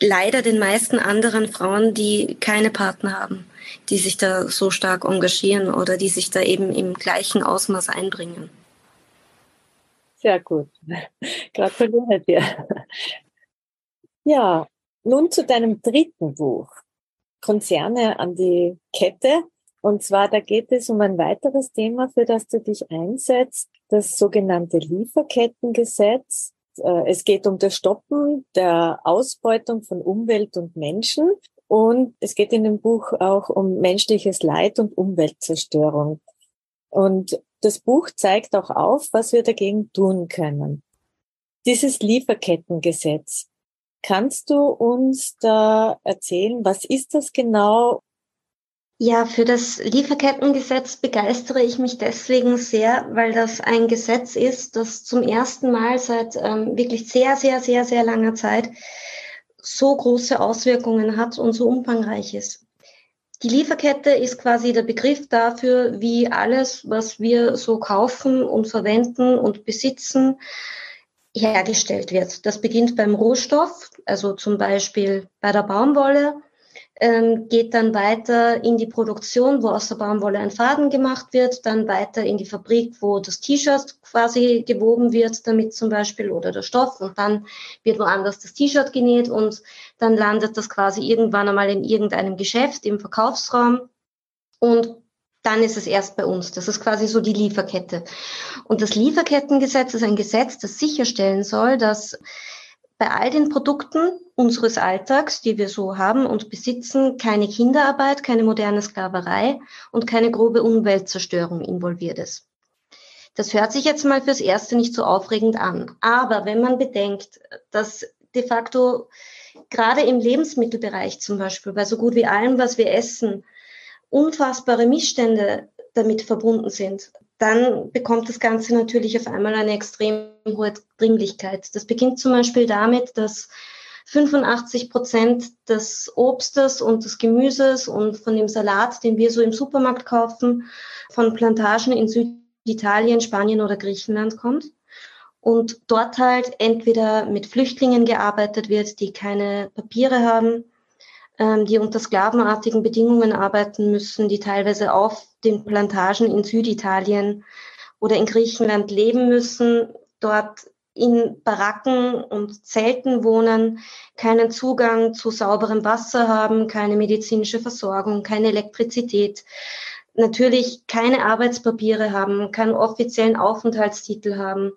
leider den meisten anderen Frauen, die keine Partner haben, die sich da so stark engagieren oder die sich da eben im gleichen Ausmaß einbringen. Sehr gut. *laughs* Gratuliere dir. Ja, nun zu deinem dritten Buch. Konzerne an die Kette. Und zwar, da geht es um ein weiteres Thema, für das du dich einsetzt, das sogenannte Lieferkettengesetz. Äh, es geht um das Stoppen der Ausbeutung von Umwelt und Menschen. Und es geht in dem Buch auch um menschliches Leid und Umweltzerstörung. Und das Buch zeigt auch auf, was wir dagegen tun können. Dieses Lieferkettengesetz, kannst du uns da erzählen, was ist das genau? Ja, für das Lieferkettengesetz begeistere ich mich deswegen sehr, weil das ein Gesetz ist, das zum ersten Mal seit ähm, wirklich sehr, sehr, sehr, sehr langer Zeit so große Auswirkungen hat und so umfangreich ist. Die Lieferkette ist quasi der Begriff dafür, wie alles, was wir so kaufen und verwenden und besitzen, hergestellt wird. Das beginnt beim Rohstoff, also zum Beispiel bei der Baumwolle, ähm, geht dann weiter in die Produktion, wo aus der Baumwolle ein Faden gemacht wird, dann weiter in die Fabrik, wo das T-Shirt quasi gewoben wird, damit zum Beispiel oder der Stoff und dann wird woanders das T-Shirt genäht und dann landet das quasi irgendwann einmal in irgendeinem Geschäft im Verkaufsraum und dann ist es erst bei uns. Das ist quasi so die Lieferkette. Und das Lieferkettengesetz ist ein Gesetz, das sicherstellen soll, dass bei all den Produkten unseres Alltags, die wir so haben und besitzen, keine Kinderarbeit, keine moderne Sklaverei und keine grobe Umweltzerstörung involviert ist. Das hört sich jetzt mal fürs Erste nicht so aufregend an. Aber wenn man bedenkt, dass de facto gerade im Lebensmittelbereich zum Beispiel, bei so gut wie allem, was wir essen, unfassbare Missstände damit verbunden sind, dann bekommt das Ganze natürlich auf einmal eine extrem hohe Dringlichkeit. Das beginnt zum Beispiel damit, dass 85 Prozent des Obstes und des Gemüses und von dem Salat, den wir so im Supermarkt kaufen, von Plantagen in Süditalien, Spanien oder Griechenland kommt. Und dort halt entweder mit Flüchtlingen gearbeitet wird, die keine Papiere haben, ähm, die unter sklavenartigen Bedingungen arbeiten müssen, die teilweise auf den Plantagen in Süditalien oder in Griechenland leben müssen, dort in Baracken und Zelten wohnen, keinen Zugang zu sauberem Wasser haben, keine medizinische Versorgung, keine Elektrizität, natürlich keine Arbeitspapiere haben, keinen offiziellen Aufenthaltstitel haben,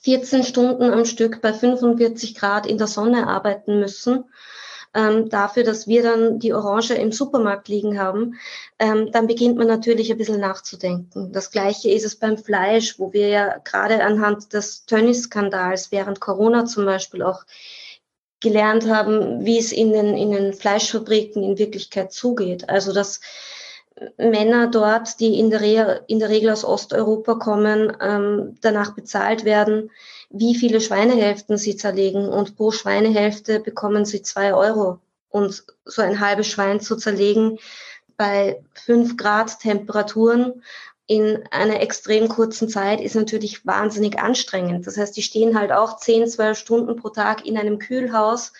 14 Stunden am Stück bei 45 Grad in der Sonne arbeiten müssen ähm, dafür, dass wir dann die Orange im Supermarkt liegen haben, ähm, dann beginnt man natürlich ein bisschen nachzudenken. Das Gleiche ist es beim Fleisch, wo wir ja gerade anhand des Tönnies-Skandals während Corona zum Beispiel auch gelernt haben, wie es in den, in den Fleischfabriken in Wirklichkeit zugeht. Also dass Männer dort, die in der, Re in der Regel aus Osteuropa kommen, ähm, danach bezahlt werden, wie viele Schweinehälften sie zerlegen und pro Schweinehälfte bekommen sie zwei Euro. Und so ein halbes Schwein zu zerlegen bei fünf Grad Temperaturen in einer extrem kurzen Zeit ist natürlich wahnsinnig anstrengend. Das heißt, die stehen halt auch zehn, zwölf Stunden pro Tag in einem Kühlhaus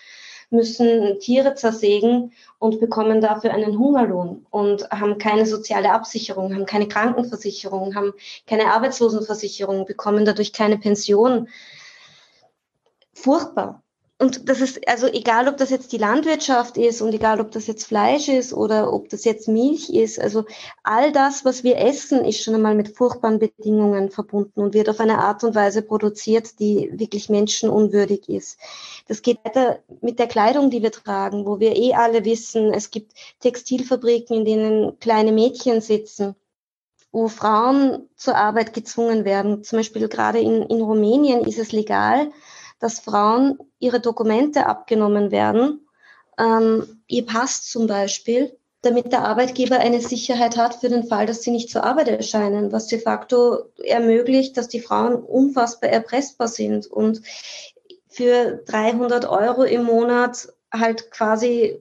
müssen Tiere zersägen und bekommen dafür einen Hungerlohn und haben keine soziale Absicherung, haben keine Krankenversicherung, haben keine Arbeitslosenversicherung, bekommen dadurch keine Pension. Furchtbar und das ist, also egal, ob das jetzt die Landwirtschaft ist und egal, ob das jetzt Fleisch ist oder ob das jetzt Milch ist, also all das, was wir essen, ist schon einmal mit furchtbaren Bedingungen verbunden und wird auf eine Art und Weise produziert, die wirklich menschenunwürdig ist. Das geht weiter mit der Kleidung, die wir tragen, wo wir eh alle wissen, es gibt Textilfabriken, in denen kleine Mädchen sitzen wo Frauen zur Arbeit gezwungen werden. Zum Beispiel gerade in, in Rumänien ist es legal, dass Frauen ihre Dokumente abgenommen werden, ähm, ihr Pass zum Beispiel, damit der Arbeitgeber eine Sicherheit hat für den Fall, dass sie nicht zur Arbeit erscheinen, was de facto ermöglicht, dass die Frauen unfassbar erpressbar sind und für 300 Euro im Monat halt quasi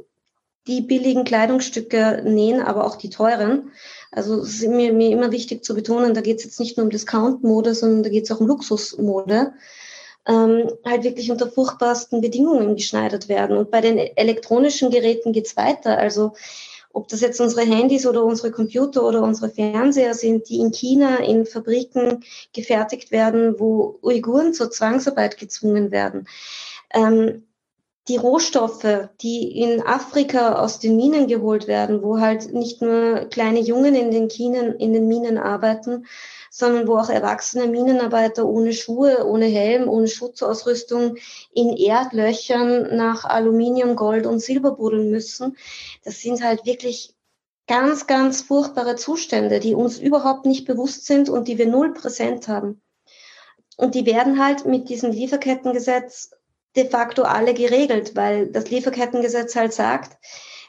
die billigen Kleidungsstücke nähen, aber auch die teuren. Also es ist mir, mir immer wichtig zu betonen, da geht es jetzt nicht nur um Discount-Mode, sondern da geht es auch um Luxusmode ähm, halt wirklich unter furchtbarsten Bedingungen geschneidert werden. Und bei den elektronischen Geräten geht's weiter. Also ob das jetzt unsere Handys oder unsere Computer oder unsere Fernseher sind, die in China in Fabriken gefertigt werden, wo Uiguren zur Zwangsarbeit gezwungen werden. Ähm, die Rohstoffe, die in Afrika aus den Minen geholt werden, wo halt nicht nur kleine Jungen in den, Kinen, in den Minen arbeiten, sondern wo auch erwachsene Minenarbeiter ohne Schuhe, ohne Helm, ohne Schutzausrüstung in Erdlöchern nach Aluminium, Gold und Silber buddeln müssen. Das sind halt wirklich ganz, ganz furchtbare Zustände, die uns überhaupt nicht bewusst sind und die wir null präsent haben. Und die werden halt mit diesem Lieferkettengesetz de facto alle geregelt, weil das Lieferkettengesetz halt sagt,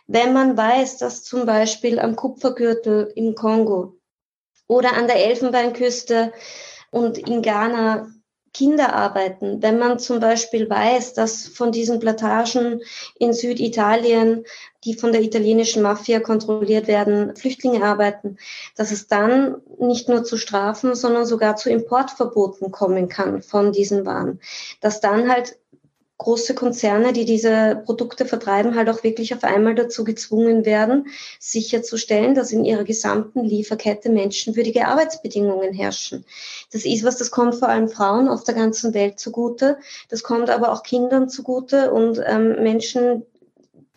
wenn man weiß, dass zum Beispiel am Kupfergürtel im Kongo oder an der Elfenbeinküste und in Ghana Kinder arbeiten, wenn man zum Beispiel weiß, dass von diesen Plantagen in Süditalien, die von der italienischen Mafia kontrolliert werden, Flüchtlinge arbeiten, dass es dann nicht nur zu Strafen, sondern sogar zu Importverboten kommen kann von diesen Waren. Dass dann halt große Konzerne, die diese Produkte vertreiben, halt auch wirklich auf einmal dazu gezwungen werden, sicherzustellen, dass in ihrer gesamten Lieferkette menschenwürdige Arbeitsbedingungen herrschen. Das ist was, das kommt vor allem Frauen auf der ganzen Welt zugute. Das kommt aber auch Kindern zugute und ähm, Menschen,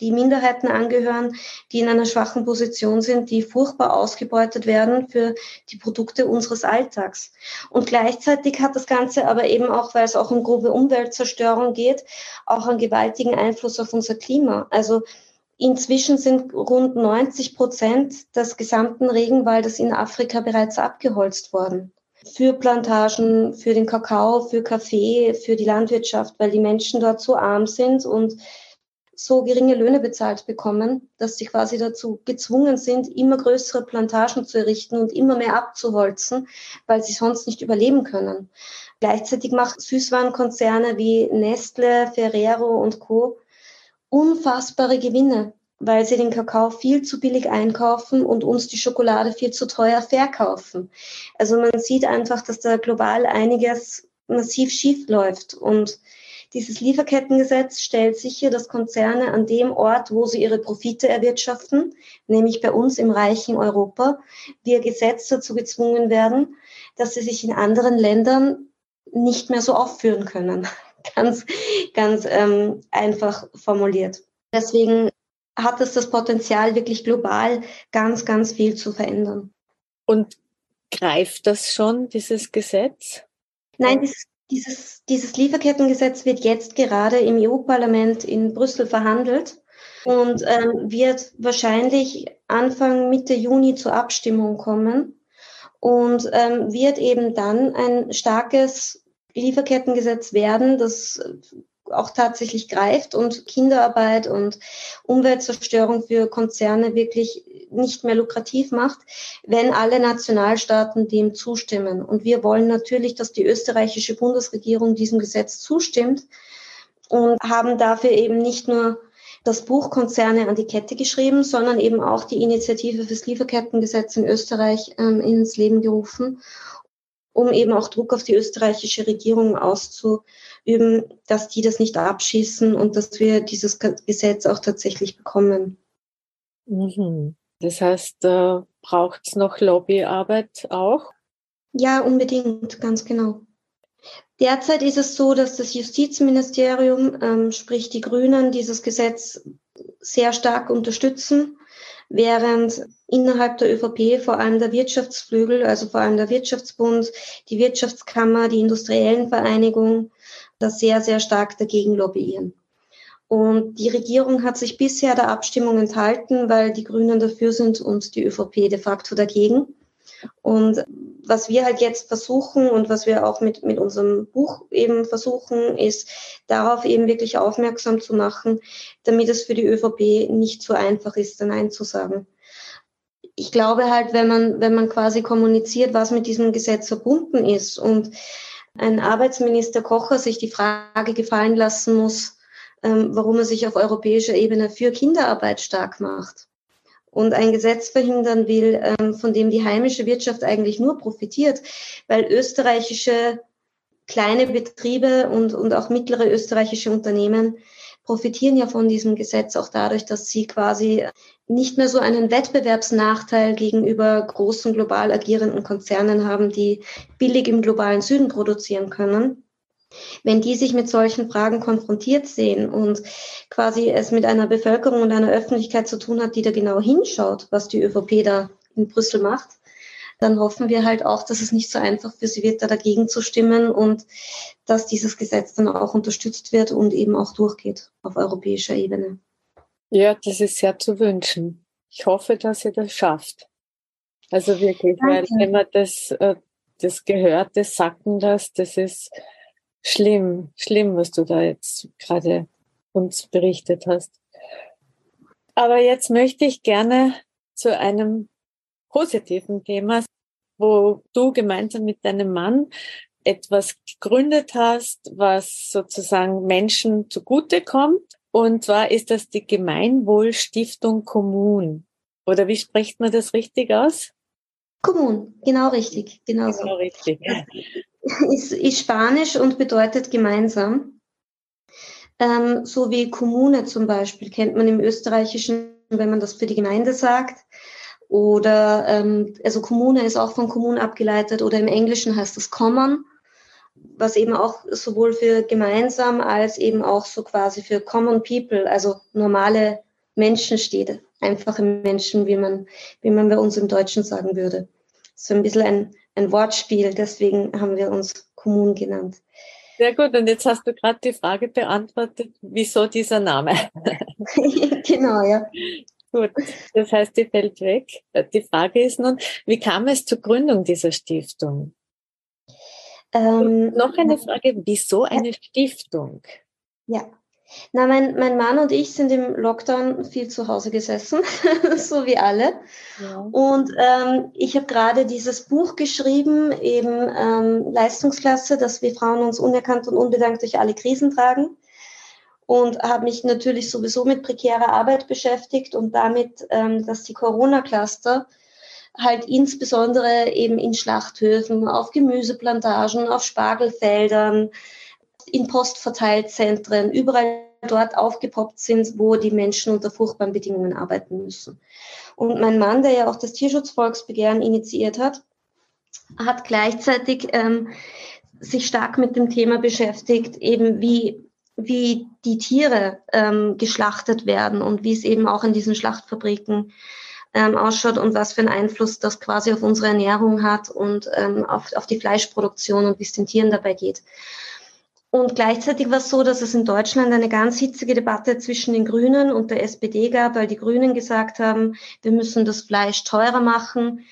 die Minderheiten angehören, die in einer schwachen Position sind, die furchtbar ausgebeutet werden für die Produkte unseres Alltags. Und gleichzeitig hat das Ganze aber eben auch, weil es auch um grobe Umweltzerstörung geht, auch einen gewaltigen Einfluss auf unser Klima. Also Inzwischen sind rund 90 Prozent des gesamten Regenwaldes in Afrika bereits abgeholzt worden. Für Plantagen, für den Kakao, für Kaffee, für die Landwirtschaft, weil die Menschen dort so arm sind und so geringe Löhne bezahlt bekommen, dass sie quasi dazu gezwungen sind, immer größere Plantagen zu errichten und immer mehr abzuholzen, weil sie sonst nicht überleben können. Gleichzeitig machen Süßwarenkonzerne wie Nestle, Ferrero und Co. unfassbare Gewinne, weil sie den Kakao viel zu billig einkaufen und uns die Schokolade viel zu teuer verkaufen. Also man sieht einfach, dass da global einiges massiv schief läuft und dieses Lieferkettengesetz stellt sicher, dass Konzerne an dem Ort, wo sie ihre Profite erwirtschaften, nämlich bei uns im reichen Europa, via Gesetz dazu gezwungen werden, dass sie sich in anderen Ländern nicht mehr so aufführen können. *laughs* ganz, ganz ähm, einfach formuliert. Deswegen hat es das Potenzial, wirklich global ganz, ganz viel zu verändern. Und greift das schon, dieses Gesetz? Nein, dieses dieses, dieses Lieferkettengesetz wird jetzt gerade im EU-Parlament in Brüssel verhandelt und ähm, wird wahrscheinlich Anfang Mitte Juni zur Abstimmung kommen und ähm, wird eben dann ein starkes Lieferkettengesetz werden, das auch tatsächlich greift und Kinderarbeit und Umweltzerstörung für Konzerne wirklich nicht mehr lukrativ macht, wenn alle Nationalstaaten dem zustimmen. Und wir wollen natürlich, dass die österreichische Bundesregierung diesem Gesetz zustimmt und haben dafür eben nicht nur das Buch Konzerne an die Kette geschrieben, sondern eben auch die Initiative fürs Lieferkettengesetz in Österreich ähm, ins Leben gerufen, um eben auch Druck auf die österreichische Regierung auszuüben, dass die das nicht abschießen und dass wir dieses Gesetz auch tatsächlich bekommen. Mhm. Das heißt, äh, braucht es noch Lobbyarbeit auch? Ja, unbedingt, ganz genau. Derzeit ist es so, dass das Justizministerium, ähm, sprich die Grünen, dieses Gesetz sehr stark unterstützen, während innerhalb der ÖVP vor allem der Wirtschaftsflügel, also vor allem der Wirtschaftsbund, die Wirtschaftskammer, die industriellen Vereinigungen, da sehr, sehr stark dagegen lobbyieren. Und die Regierung hat sich bisher der Abstimmung enthalten, weil die Grünen dafür sind und die ÖVP de facto dagegen. Und was wir halt jetzt versuchen und was wir auch mit, mit unserem Buch eben versuchen, ist darauf eben wirklich aufmerksam zu machen, damit es für die ÖVP nicht so einfach ist, Nein zu sagen. Ich glaube halt, wenn man, wenn man quasi kommuniziert, was mit diesem Gesetz verbunden ist und ein Arbeitsminister Kocher sich die Frage gefallen lassen muss, ähm, warum er sich auf europäischer Ebene für Kinderarbeit stark macht. Und ein Gesetz verhindern will, ähm, von dem die heimische Wirtschaft eigentlich nur profitiert, weil österreichische kleine Betriebe und, und auch mittlere österreichische Unternehmen profitieren ja von diesem Gesetz auch dadurch, dass sie quasi nicht mehr so einen Wettbewerbsnachteil gegenüber großen global agierenden Konzernen haben, die billig im globalen Süden produzieren können, wenn die sich mit solchen Fragen konfrontiert sehen und quasi es mit einer Bevölkerung und einer Öffentlichkeit zu tun hat, die da genau hinschaut, was die ÖVP da in Brüssel macht, dann hoffen wir halt auch, dass es nicht so einfach für sie wird, da dagegen zu stimmen und dass dieses Gesetz dann auch unterstützt wird und eben auch durchgeht auf europäischer Ebene. Ja, das ist sehr zu wünschen. ich hoffe, dass ihr das schafft. Also wirklich, weil wenn man das, äh, das gehört, das sacken lässt, das ist schlimm, schlimm, was du da jetzt gerade uns berichtet hast. Aber jetzt möchte ich gerne zu einem positiven Thema, wo du gemeinsam mit deinem Mann etwas gegründet hast, was sozusagen Menschen zugutekommt. Und zwar ist das die Gemeinwohlstiftung Kommun. Oder wie spricht man das richtig aus? Kommun, genau richtig, genau, genau so. richtig. *laughs* Ist, ist Spanisch und bedeutet gemeinsam. Ähm, so wie Kommune zum Beispiel kennt man im Österreichischen, wenn man das für die Gemeinde sagt. Oder ähm, also Kommune ist auch von Kommun abgeleitet oder im Englischen heißt das Common, was eben auch sowohl für gemeinsam als eben auch so quasi für Common People, also normale Menschen steht, einfache Menschen, wie man, wie man bei uns im Deutschen sagen würde. So ein bisschen ein, ein Wortspiel, deswegen haben wir uns Kommun genannt. Sehr gut, und jetzt hast du gerade die Frage beantwortet, wieso dieser Name? *laughs* genau, ja. Gut, das heißt, die fällt weg. Die Frage ist nun, wie kam es zur Gründung dieser Stiftung? Ähm, noch eine Frage, wieso eine. Stiftung? Ja, na, mein, mein Mann und ich sind im Lockdown viel zu Hause gesessen, *laughs* so wie alle. Ja. Und ähm, ich habe gerade dieses Buch geschrieben, eben ähm, Leistungsklasse, dass wir Frauen uns unerkannt und unbedankt durch alle Krisen tragen und habe mich natürlich sowieso mit prekärer Arbeit beschäftigt und damit, ähm, dass die Corona-Cluster halt insbesondere eben in Schlachthöfen, auf Gemüseplantagen, auf Spargelfeldern, in Postverteilzentren, überall dort aufgepoppt sind, wo die Menschen unter furchtbaren Bedingungen arbeiten müssen. Und mein Mann, der ja auch das Tierschutzvolksbegehren initiiert hat, hat gleichzeitig ähm, sich stark mit dem Thema beschäftigt, eben wie wie die Tiere ähm, geschlachtet werden und wie es eben auch in diesen Schlachtfabriken ähm, ausschaut und was für einen Einfluss das quasi auf unsere Ernährung hat und ähm, auf, auf die Fleischproduktion und wie es den Tieren dabei geht. Und gleichzeitig war es so, dass es in Deutschland eine ganz hitzige Debatte zwischen den Grünen und der SPD gab, weil die Grünen gesagt haben, wir müssen das Fleisch teurer machen,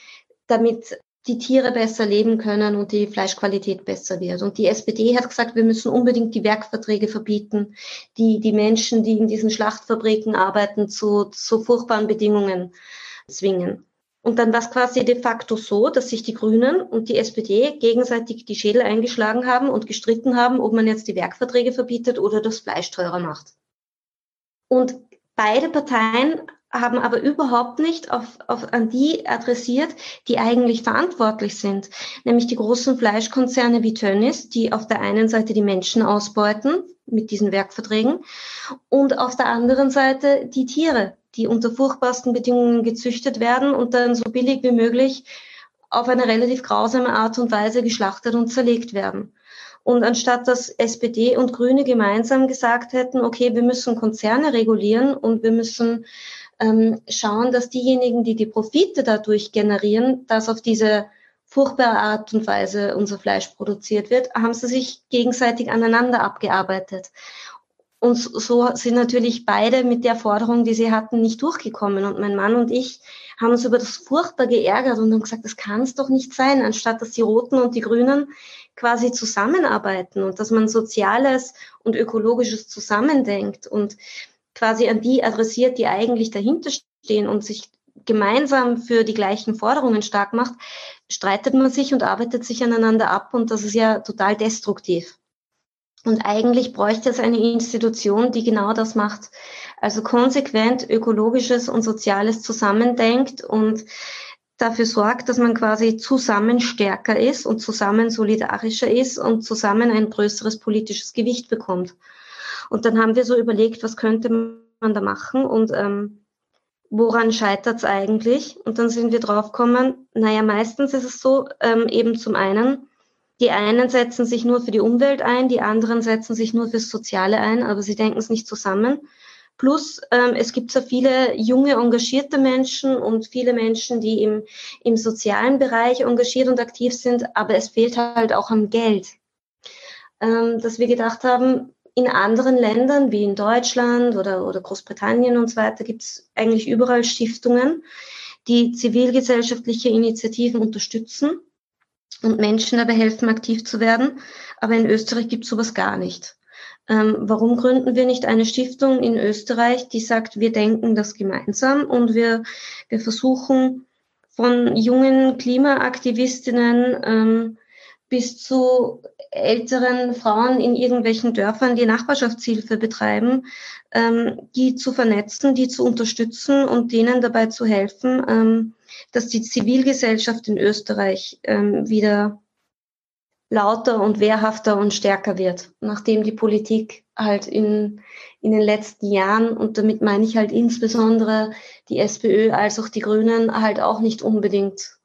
damit die Tiere besser leben können und die Fleischqualität besser wird. Und die SPD hat gesagt, wir müssen unbedingt die Werkverträge verbieten, die die Menschen, die in diesen Schlachtfabriken arbeiten, zu, zu furchtbaren Bedingungen zwingen. Und dann war es quasi de facto so, dass sich die Grünen und die SPD gegenseitig die Schädel eingeschlagen haben und gestritten haben, ob man jetzt die Werkverträge verbietet oder das Fleisch teurer macht. Und beide Parteien haben aber überhaupt nicht auf, auf, an die adressiert, die eigentlich verantwortlich sind, nämlich die großen Fleischkonzerne wie Tönnies, die auf der einen Seite die Menschen ausbeuten mit diesen Werkverträgen und auf der anderen Seite die Tiere, die unter furchtbarsten Bedingungen gezüchtet werden und dann so billig wie möglich auf eine relativ grausame Art und Weise geschlachtet und zerlegt werden. Und anstatt dass SPD und Grüne gemeinsam gesagt hätten, okay, wir müssen Konzerne regulieren und wir müssen ähm, schauen, dass diejenigen, die die Profite dadurch generieren, dass auf diese furchtbare Art und Weise unser Fleisch produziert wird, haben sie sich gegenseitig aneinander abgearbeitet. Und so sind natürlich beide mit der Forderung, die sie hatten, nicht durchgekommen. Und mein Mann und ich haben uns über das furchtbar geärgert und haben gesagt, das kann es doch nicht sein, anstatt dass die Roten und die Grünen quasi zusammenarbeiten und dass man Soziales und Ökologisches zusammendenkt und quasi an die adressiert, die eigentlich dahinter stehen und sich gemeinsam für die gleichen Forderungen stark macht, streitet man sich und arbeitet sich aneinander ab und das ist ja total destruktiv. Und eigentlich bräuchte es eine Institution, die genau das macht. Also konsequent ökologisches und soziales zusammendenkt und dafür sorgt, dass man quasi zusammen stärker ist und zusammen solidarischer ist und zusammen ein größeres politisches Gewicht bekommt. Und dann haben wir so überlegt, was könnte man da machen und ähm, woran scheitert es eigentlich? Und dann sind wir draufgekommen, naja, meistens ist es so, ähm, eben zum einen, die einen setzen sich nur für die Umwelt ein, die anderen setzen sich nur fürs Soziale ein, aber sie denken es nicht zusammen. Plus, ähm, es gibt so viele junge, engagierte Menschen und viele Menschen, die im, im sozialen Bereich engagiert und aktiv sind, aber es fehlt halt auch am Geld. Ähm, dass wir gedacht haben, in anderen Ländern wie in Deutschland oder, oder Großbritannien und so weiter gibt es eigentlich überall Stiftungen, die zivilgesellschaftliche Initiativen unterstützen und Menschen dabei helfen, aktiv zu werden. Aber in Österreich gibt es sowas gar nicht. Ähm, warum gründen wir nicht eine Stiftung in Österreich, die sagt, wir denken das gemeinsam und wir, wir versuchen von jungen Klimaaktivistinnen ähm, bis zu älteren Frauen in irgendwelchen Dörfern, die Nachbarschaftshilfe betreiben, ähm, die zu vernetzen, die zu unterstützen und denen dabei zu helfen, ähm, dass die Zivilgesellschaft in Österreich ähm, wieder lauter und wehrhafter und stärker wird, nachdem die Politik halt in, in den letzten Jahren, und damit meine ich halt insbesondere die SPÖ als auch die Grünen, halt auch nicht unbedingt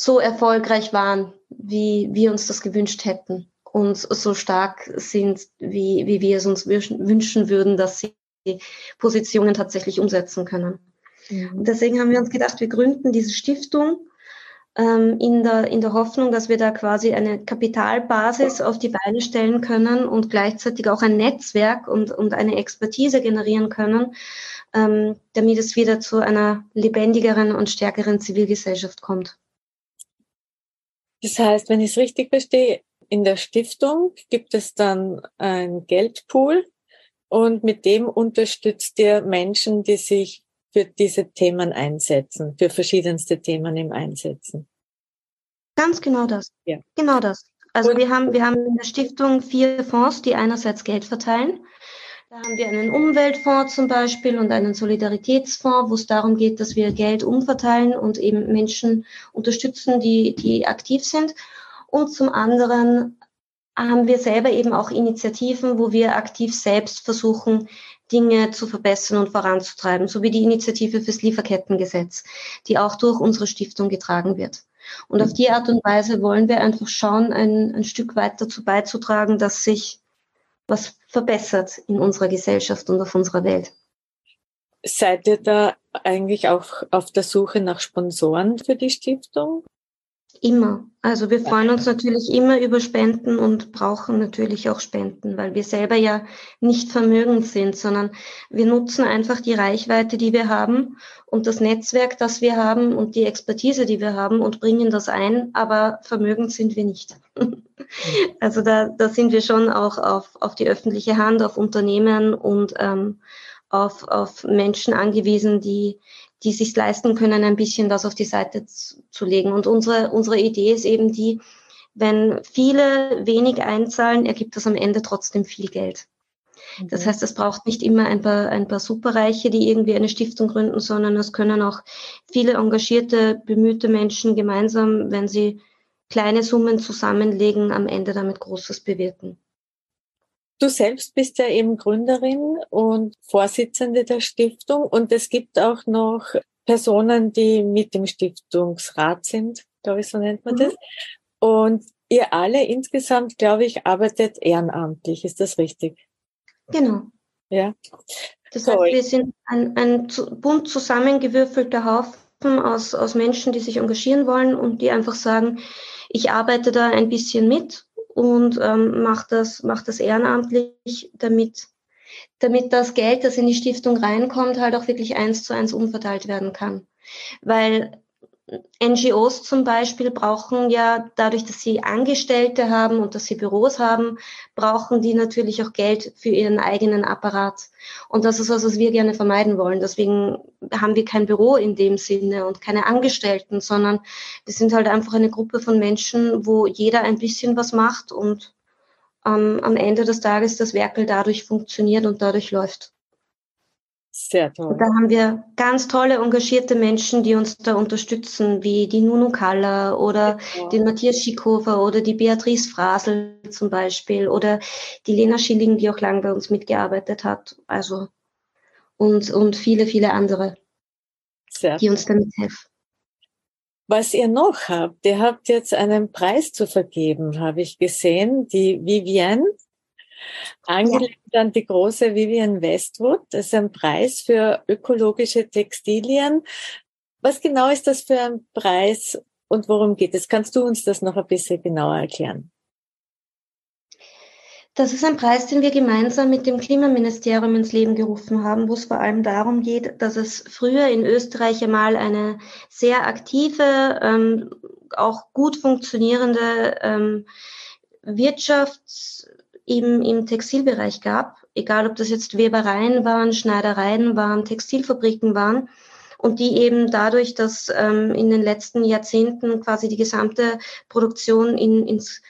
so erfolgreich waren, wie wir uns das gewünscht hätten und so stark sind, wie, wie wir es uns wünschen würden, dass sie Positionen tatsächlich umsetzen können. Mhm. deswegen haben wir uns gedacht, wir gründen diese Stiftung ähm, in, der, in der Hoffnung, dass wir da quasi eine Kapitalbasis auf die Beine stellen können und gleichzeitig auch ein Netzwerk und, und eine Expertise generieren können, ähm, damit es wieder zu einer lebendigeren und stärkeren Zivilgesellschaft kommt. Das heißt, wenn ich es richtig verstehe, in der Stiftung gibt es dann ein Geldpool und mit dem unterstützt ihr Menschen, die sich für diese Themen einsetzen, für verschiedenste Themen im Einsetzen. Ganz genau das. Ja. Genau das. Also wir haben, wir haben in der Stiftung vier Fonds, die einerseits Geld verteilen. Da haben wir einen Umweltfonds zum Beispiel und einen Solidaritätsfonds, wo es darum geht, dass wir Geld umverteilen und eben Menschen unterstützen, die, die aktiv sind. Und zum anderen haben wir selber eben auch Initiativen, wo wir aktiv selbst versuchen, Dinge zu verbessern und voranzutreiben, so wie die Initiative fürs Lieferkettengesetz, die auch durch unsere Stiftung getragen wird. Und auf die Art und Weise wollen wir einfach schauen, ein, ein Stück weit dazu beizutragen, dass sich was verbessert in unserer Gesellschaft und auf unserer Welt. Seid ihr da eigentlich auch auf der Suche nach Sponsoren für die Stiftung? Immer. Also wir freuen uns natürlich immer über Spenden und brauchen natürlich auch Spenden, weil wir selber ja nicht vermögend sind, sondern wir nutzen einfach die Reichweite, die wir haben und das Netzwerk, das wir haben und die Expertise, die wir haben und bringen das ein, aber vermögend sind wir nicht. *laughs* *laughs* also da, da sind wir schon auch auf, auf die öffentliche Hand, auf Unternehmen und ähm, auf, auf Menschen angewiesen, die, die sich leisten können, ein bisschen was auf die Seite zu, zu legen. Und unsere, unsere Idee ist eben die, wenn viele wenig einzahlen, ergibt das am Ende trotzdem viel Geld. Das mhm. heißt, es braucht nicht immer ein paar, ein paar Superreiche, die irgendwie eine Stiftung gründen, sondern es können auch viele engagierte, bemühte Menschen gemeinsam, wenn sie kleine Summen zusammenlegen, am Ende damit Großes bewirken. Du selbst bist ja eben Gründerin und Vorsitzende der Stiftung und es gibt auch noch Personen, die mit dem Stiftungsrat sind, glaube ich, so nennt man mhm. das. Und ihr alle insgesamt, glaube ich, arbeitet ehrenamtlich. Ist das richtig? Genau. Ja. Das heißt, wir sind ein, ein bunt zusammengewürfelter Haufen aus, aus Menschen, die sich engagieren wollen und die einfach sagen, ich arbeite da ein bisschen mit und ähm, macht das, macht das ehrenamtlich, damit, damit das Geld, das in die Stiftung reinkommt, halt auch wirklich eins zu eins umverteilt werden kann. Weil NGOs zum Beispiel brauchen ja dadurch, dass sie Angestellte haben und dass sie Büros haben, brauchen die natürlich auch Geld für ihren eigenen Apparat. Und das ist was, was wir gerne vermeiden wollen. Deswegen haben wir kein Büro in dem Sinne und keine Angestellten, sondern wir sind halt einfach eine Gruppe von Menschen, wo jeder ein bisschen was macht und ähm, am Ende des Tages das Werkel dadurch funktioniert und dadurch läuft. Sehr toll. da haben wir ganz tolle, engagierte Menschen, die uns da unterstützen, wie die Nunu Kalla oder ja. den Matthias Schickhofer oder die Beatrice Frasel zum Beispiel oder die Lena Schilling, die auch lange bei uns mitgearbeitet hat. Also und, und viele, viele andere, Sehr die uns damit helfen. Was ihr noch habt, ihr habt jetzt einen Preis zu vergeben, habe ich gesehen, die Vivienne Angelegt ja. an die große Vivian Westwood. Das ist ein Preis für ökologische Textilien. Was genau ist das für ein Preis und worum geht es? Kannst du uns das noch ein bisschen genauer erklären? Das ist ein Preis, den wir gemeinsam mit dem Klimaministerium ins Leben gerufen haben, wo es vor allem darum geht, dass es früher in Österreich einmal eine sehr aktive, ähm, auch gut funktionierende ähm, Wirtschaft im, im Textilbereich gab, egal ob das jetzt Webereien waren, Schneidereien waren, Textilfabriken waren. Und die eben dadurch, dass ähm, in den letzten Jahrzehnten quasi die gesamte Produktion in, ins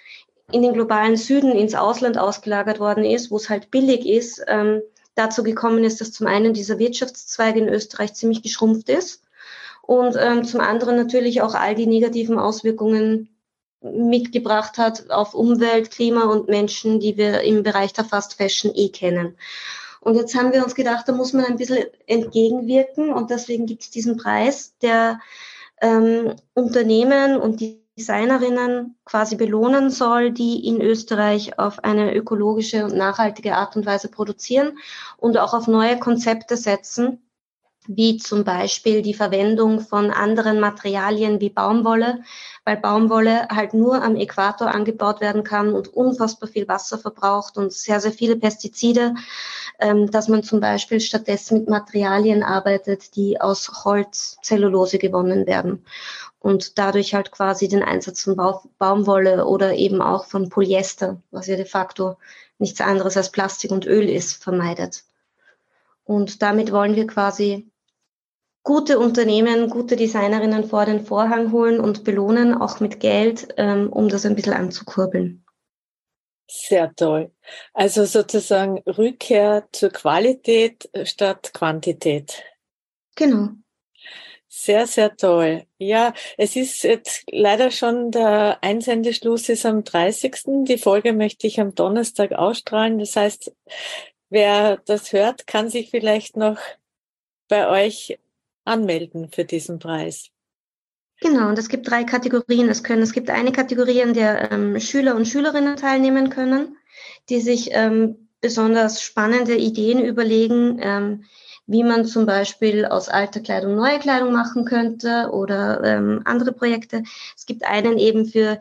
in den globalen Süden ins Ausland ausgelagert worden ist, wo es halt billig ist, ähm, dazu gekommen ist, dass zum einen dieser Wirtschaftszweig in Österreich ziemlich geschrumpft ist und ähm, zum anderen natürlich auch all die negativen Auswirkungen mitgebracht hat auf Umwelt, Klima und Menschen, die wir im Bereich der Fast Fashion eh kennen. Und jetzt haben wir uns gedacht, da muss man ein bisschen entgegenwirken und deswegen gibt es diesen Preis, der ähm, Unternehmen und Designerinnen quasi belohnen soll, die in Österreich auf eine ökologische und nachhaltige Art und Weise produzieren und auch auf neue Konzepte setzen, wie zum Beispiel die Verwendung von anderen Materialien wie Baumwolle, weil Baumwolle halt nur am Äquator angebaut werden kann und unfassbar viel Wasser verbraucht und sehr, sehr viele Pestizide, ähm, dass man zum Beispiel stattdessen mit Materialien arbeitet, die aus Holz, Zellulose gewonnen werden und dadurch halt quasi den Einsatz von Baumwolle oder eben auch von Polyester, was ja de facto nichts anderes als Plastik und Öl ist, vermeidet. Und damit wollen wir quasi gute Unternehmen, gute Designerinnen vor den Vorhang holen und belohnen, auch mit Geld, ähm, um das ein bisschen anzukurbeln. Sehr toll. Also sozusagen Rückkehr zur Qualität statt Quantität. Genau. Sehr, sehr toll. Ja, es ist jetzt leider schon der Einsendeschluss ist am 30. Die Folge möchte ich am Donnerstag ausstrahlen. Das heißt, wer das hört, kann sich vielleicht noch bei euch anmelden für diesen Preis. Genau, und es gibt drei Kategorien. Es können, es gibt eine Kategorie, in der ähm, Schüler und Schülerinnen teilnehmen können, die sich ähm, besonders spannende Ideen überlegen, ähm, wie man zum Beispiel aus alter Kleidung neue Kleidung machen könnte oder ähm, andere Projekte. Es gibt einen eben für,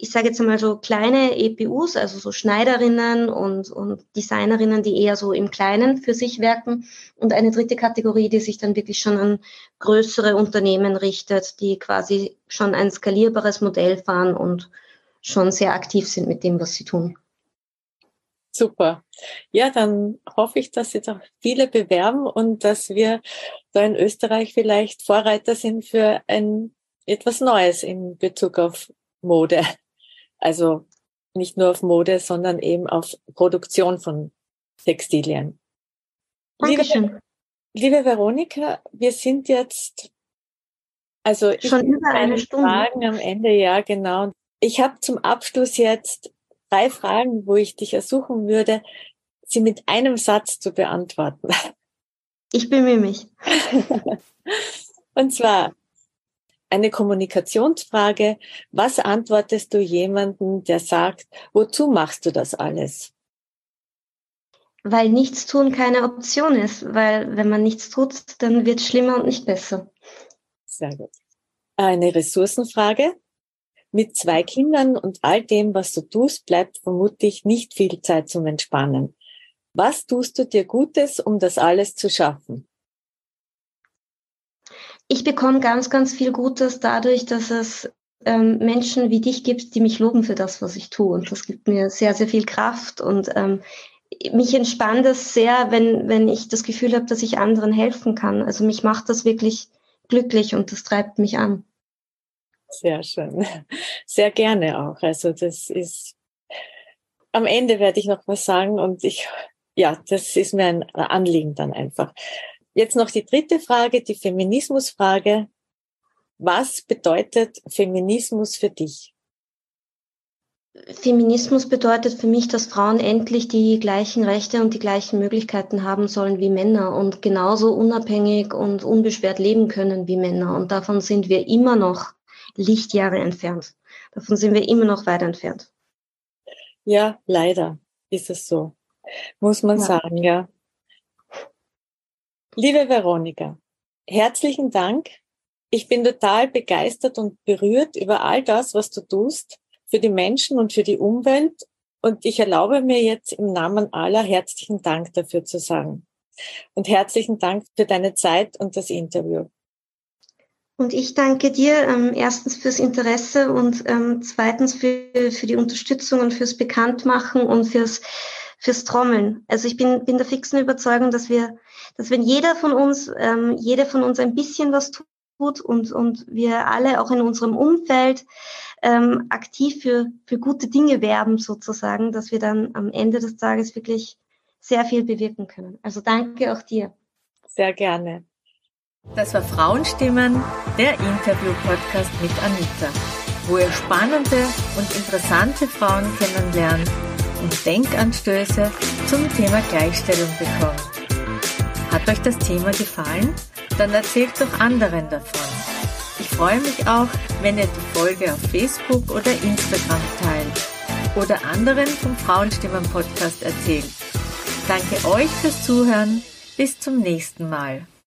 ich sage jetzt einmal so kleine EPUs, also so Schneiderinnen und, und Designerinnen, die eher so im Kleinen für sich werken. Und eine dritte Kategorie, die sich dann wirklich schon an größere Unternehmen richtet, die quasi schon ein skalierbares Modell fahren und schon sehr aktiv sind mit dem, was sie tun. Super. Ja, dann hoffe ich, dass jetzt auch viele bewerben und dass wir da in Österreich vielleicht Vorreiter sind für ein etwas Neues in Bezug auf Mode. Also nicht nur auf Mode, sondern eben auf Produktion von Textilien. Dankeschön. Liebe, liebe Veronika, wir sind jetzt also schon über eine Stunde Fragen am Ende, ja genau. Ich habe zum Abschluss jetzt drei Fragen, wo ich dich ersuchen würde, sie mit einem Satz zu beantworten. Ich bemühe mich. *laughs* Und zwar eine Kommunikationsfrage. Was antwortest du jemandem, der sagt, wozu machst du das alles? Weil nichts tun keine Option ist, weil wenn man nichts tut, dann wird es schlimmer und nicht besser. Sehr gut. Eine Ressourcenfrage. Mit zwei Kindern und all dem, was du tust, bleibt vermutlich nicht viel Zeit zum Entspannen. Was tust du dir Gutes, um das alles zu schaffen? Ich bekomme ganz, ganz viel Gutes dadurch, dass es ähm, Menschen wie dich gibt, die mich loben für das, was ich tue. Und das gibt mir sehr, sehr viel Kraft. Und ähm, mich entspannt es sehr, wenn, wenn ich das Gefühl habe, dass ich anderen helfen kann. Also mich macht das wirklich glücklich und das treibt mich an. Sehr schön. Sehr gerne auch. Also das ist, am Ende werde ich noch was sagen und ich, ja, das ist mir ein Anliegen dann einfach. Jetzt noch die dritte Frage, die Feminismusfrage. Was bedeutet Feminismus für dich? Feminismus bedeutet für mich, dass Frauen endlich die gleichen Rechte und die gleichen Möglichkeiten haben sollen wie Männer und genauso unabhängig und unbeschwert leben können wie Männer. Und davon sind wir immer noch Lichtjahre entfernt. Davon sind wir immer noch weit entfernt. Ja, leider ist es so. Muss man ja. sagen, ja. Liebe Veronika, herzlichen Dank. Ich bin total begeistert und berührt über all das, was du tust für die Menschen und für die Umwelt Und ich erlaube mir jetzt im Namen aller herzlichen Dank dafür zu sagen. Und herzlichen Dank für deine Zeit und das Interview. Und ich danke dir ähm, erstens fürs Interesse und ähm, zweitens für, für die Unterstützung und fürs Bekanntmachen und fürs, fürs Trommeln. Also ich bin, bin der fixen Überzeugung, dass wir, dass wenn jeder von uns, ähm, jeder von uns ein bisschen was tut und, und wir alle auch in unserem Umfeld ähm, aktiv für, für gute Dinge werben sozusagen, dass wir dann am Ende des Tages wirklich sehr viel bewirken können. Also danke auch dir. Sehr gerne. Das war Frauenstimmen, der Interview-Podcast mit Anita, wo ihr spannende und interessante Frauen kennenlernt und Denkanstöße zum Thema Gleichstellung bekommt. Hat euch das Thema gefallen? Dann erzählt doch anderen davon. Ich freue mich auch, wenn ihr die Folge auf Facebook oder Instagram teilt oder anderen vom Frauenstimmen Podcast erzählt. Danke euch fürs Zuhören. Bis zum nächsten Mal.